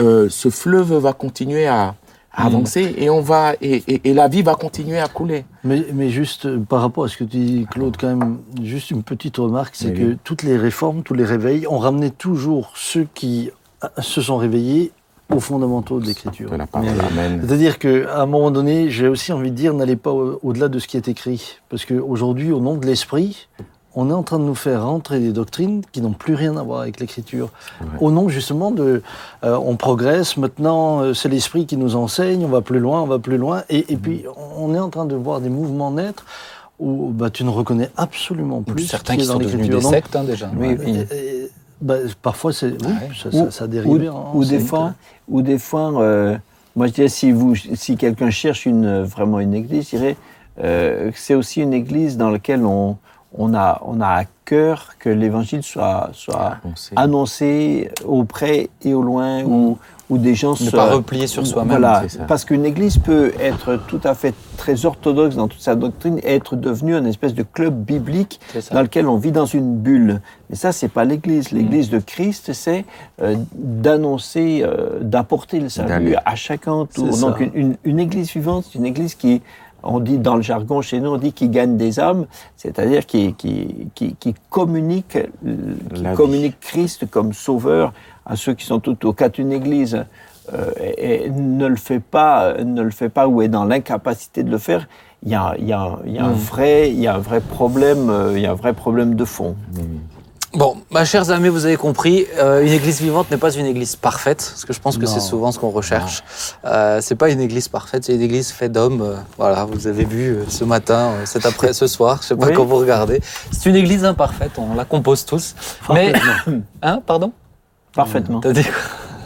euh, ce fleuve va continuer à, à avancer et on va et, et, et la vie va continuer à couler. Mais, mais juste euh, par rapport à ce que tu dis, Claude, quand même, juste une petite remarque, c'est Oui, que toutes les réformes, tous les réveils, ont ramené toujours ceux qui euh, se sont réveillés aux fondamentaux de l'écriture. C'est-à-dire qu'à un moment donné, j'ai aussi envie de dire, n'allez pas au- au-delà de ce qui est écrit. Parce qu'aujourd'hui, au nom de l'esprit, on est en train de nous faire rentrer des doctrines qui n'ont plus rien à voir avec l'écriture. Au nom justement de, euh, on progresse, maintenant euh, c'est l'esprit qui nous enseigne, on va plus loin, on va plus loin. Et, et puis on est en train de voir des mouvements naître où bah, tu ne reconnais absolument plus Certains ce qui sont devenus des sectes hein, déjà. Oui, oui. bah, parfois, c'est, oui, ça, Ou- ça, ça dérive ou, ou des fois, ou des fois euh, moi je dirais si vous, si quelqu'un cherche une, vraiment une église, je dirais que c'est aussi une église dans laquelle on, on a, on a à cœur que l'évangile soit, soit annoncé au près et au loin, où, où des gens Ne se- pas replier sur soi-même, Voilà, parce qu'une église peut être tout à fait très orthodoxe dans toute sa doctrine et être devenue un espèce de club biblique dans lequel on vit dans une bulle. Mais ça, c'est pas l'église. Mm. L'église de Christ, c'est euh, d'annoncer, euh, d'apporter le salut à chacun. C'est Donc une, une- une église vivante, c'est une église qui, on dit dans le jargon chez nous, on dit qui gagne des âmes, c'est-à-dire qui, qui, qui, qui communique, Christ comme sauveur à ceux qui sont tout au cas une église. euh, et, et ne le fait pas, ne le fait pas ou est dans l'incapacité de le faire. Il y a, il y a, il y a un vrai, il y a un vrai problème, euh, il y a un vrai problème de fond. Bon, bah, chers amis, vous avez compris, euh, une église vivante n'est pas une église parfaite, parce que je pense que c'est souvent ce qu'on recherche. Euh, c'est pas une église parfaite, c'est une église faite d'hommes. euh, voilà, vous avez vu euh, ce matin, euh, cet après, ce soir, je sais pas Oui. quand vous regardez. C'est une église imparfaite, on la compose tous. Mais, hein, pardon? Parfaitement. T'as dit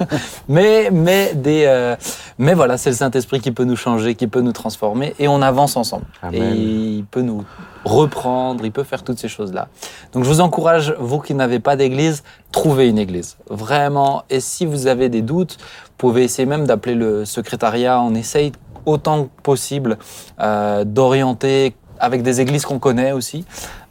mais, mais, des, euh, mais voilà, c'est le Saint-Esprit qui peut nous changer, qui peut nous transformer, et on avance ensemble. Amen. Et il peut nous reprendre, il peut faire toutes ces choses-là. Donc je vous encourage, vous qui n'avez pas d'église, trouvez une église. Vraiment. Et si vous avez des doutes, vous pouvez essayer même d'appeler le secrétariat. On essaye autant que possible euh, d'orienter avec des églises qu'on connaît aussi.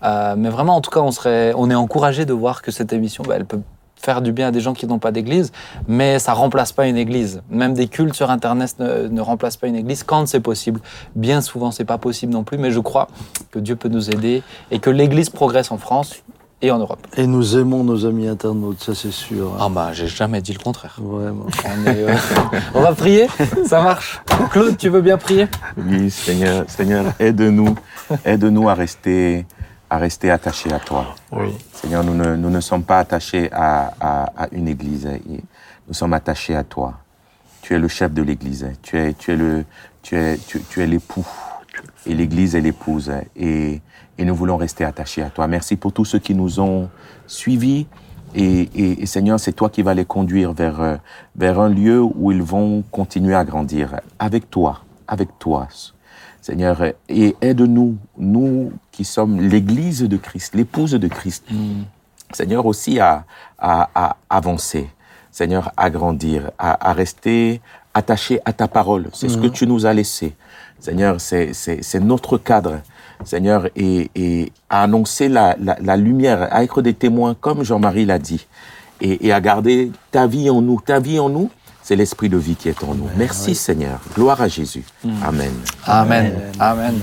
Euh, mais vraiment, en tout cas, on, serait, on est encouragé de voir que cette émission, bah, elle peut faire du bien à des gens qui n'ont pas d'église, mais ça remplace pas une église. Même des cultes sur Internet ne, ne remplacent pas une église quand c'est possible. Bien souvent, c'est pas possible non plus, mais je crois que Dieu peut nous aider et que l'église progresse en France et en Europe. Et nous aimons nos amis internautes, ça c'est sûr. hein. Ah bah, j'ai jamais dit le contraire. Vraiment. On, est, euh, on va prier Ça marche Claude, tu veux bien prier? Oui, Seigneur, Seigneur, aide-nous, aide-nous à rester, à rester attachés à toi. Oui. Seigneur, nous ne, nous ne sommes pas attachés à, à, à une église, nous sommes attachés à toi. Tu es le chef de l'église, tu es, tu es le, tu es, tu, tu es l'époux, et l'église est l'épouse, et, et nous voulons rester attachés à toi. Merci pour tous ceux qui nous ont suivis. Et, et- et Seigneur, c'est toi qui vas les conduire vers, vers un lieu où ils vont continuer à grandir. Avec toi, avec toi. Seigneur, et aide-nous, nous qui sommes l'Église de Christ, l'épouse de Christ. Seigneur, aussi à, à, à avancer. Seigneur, à grandir, à, à rester attaché à ta parole. C'est ce que tu nous as laissé. Seigneur, c'est notre cadre. Seigneur, et, et à annoncer la, la, la lumière, à être des témoins, comme Jean-Marie l'a dit, et, et à garder ta vie en nous. Ta vie en nous, c'est l'esprit de vie qui est en nous. Merci Seigneur. Gloire à Jésus. Amen. Amen. Amen.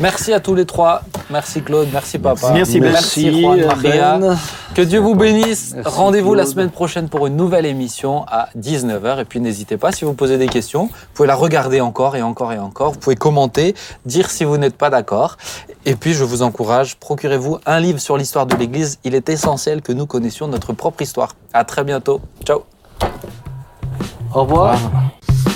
Merci à tous les trois. Merci Claude, merci papa. Merci, merci merci, Juan Maria. Ben. Que Dieu vous bénisse. Rendez-vous la semaine prochaine pour une nouvelle émission à 19h. Et puis n'hésitez pas, si vous posez des questions, vous pouvez la regarder encore et encore et encore. Vous pouvez commenter, dire si vous n'êtes pas d'accord. Et puis je vous encourage, procurez-vous un livre sur l'histoire de l'Église. Il est essentiel que nous connaissions notre propre histoire. À très bientôt. Ciao. over. Wow.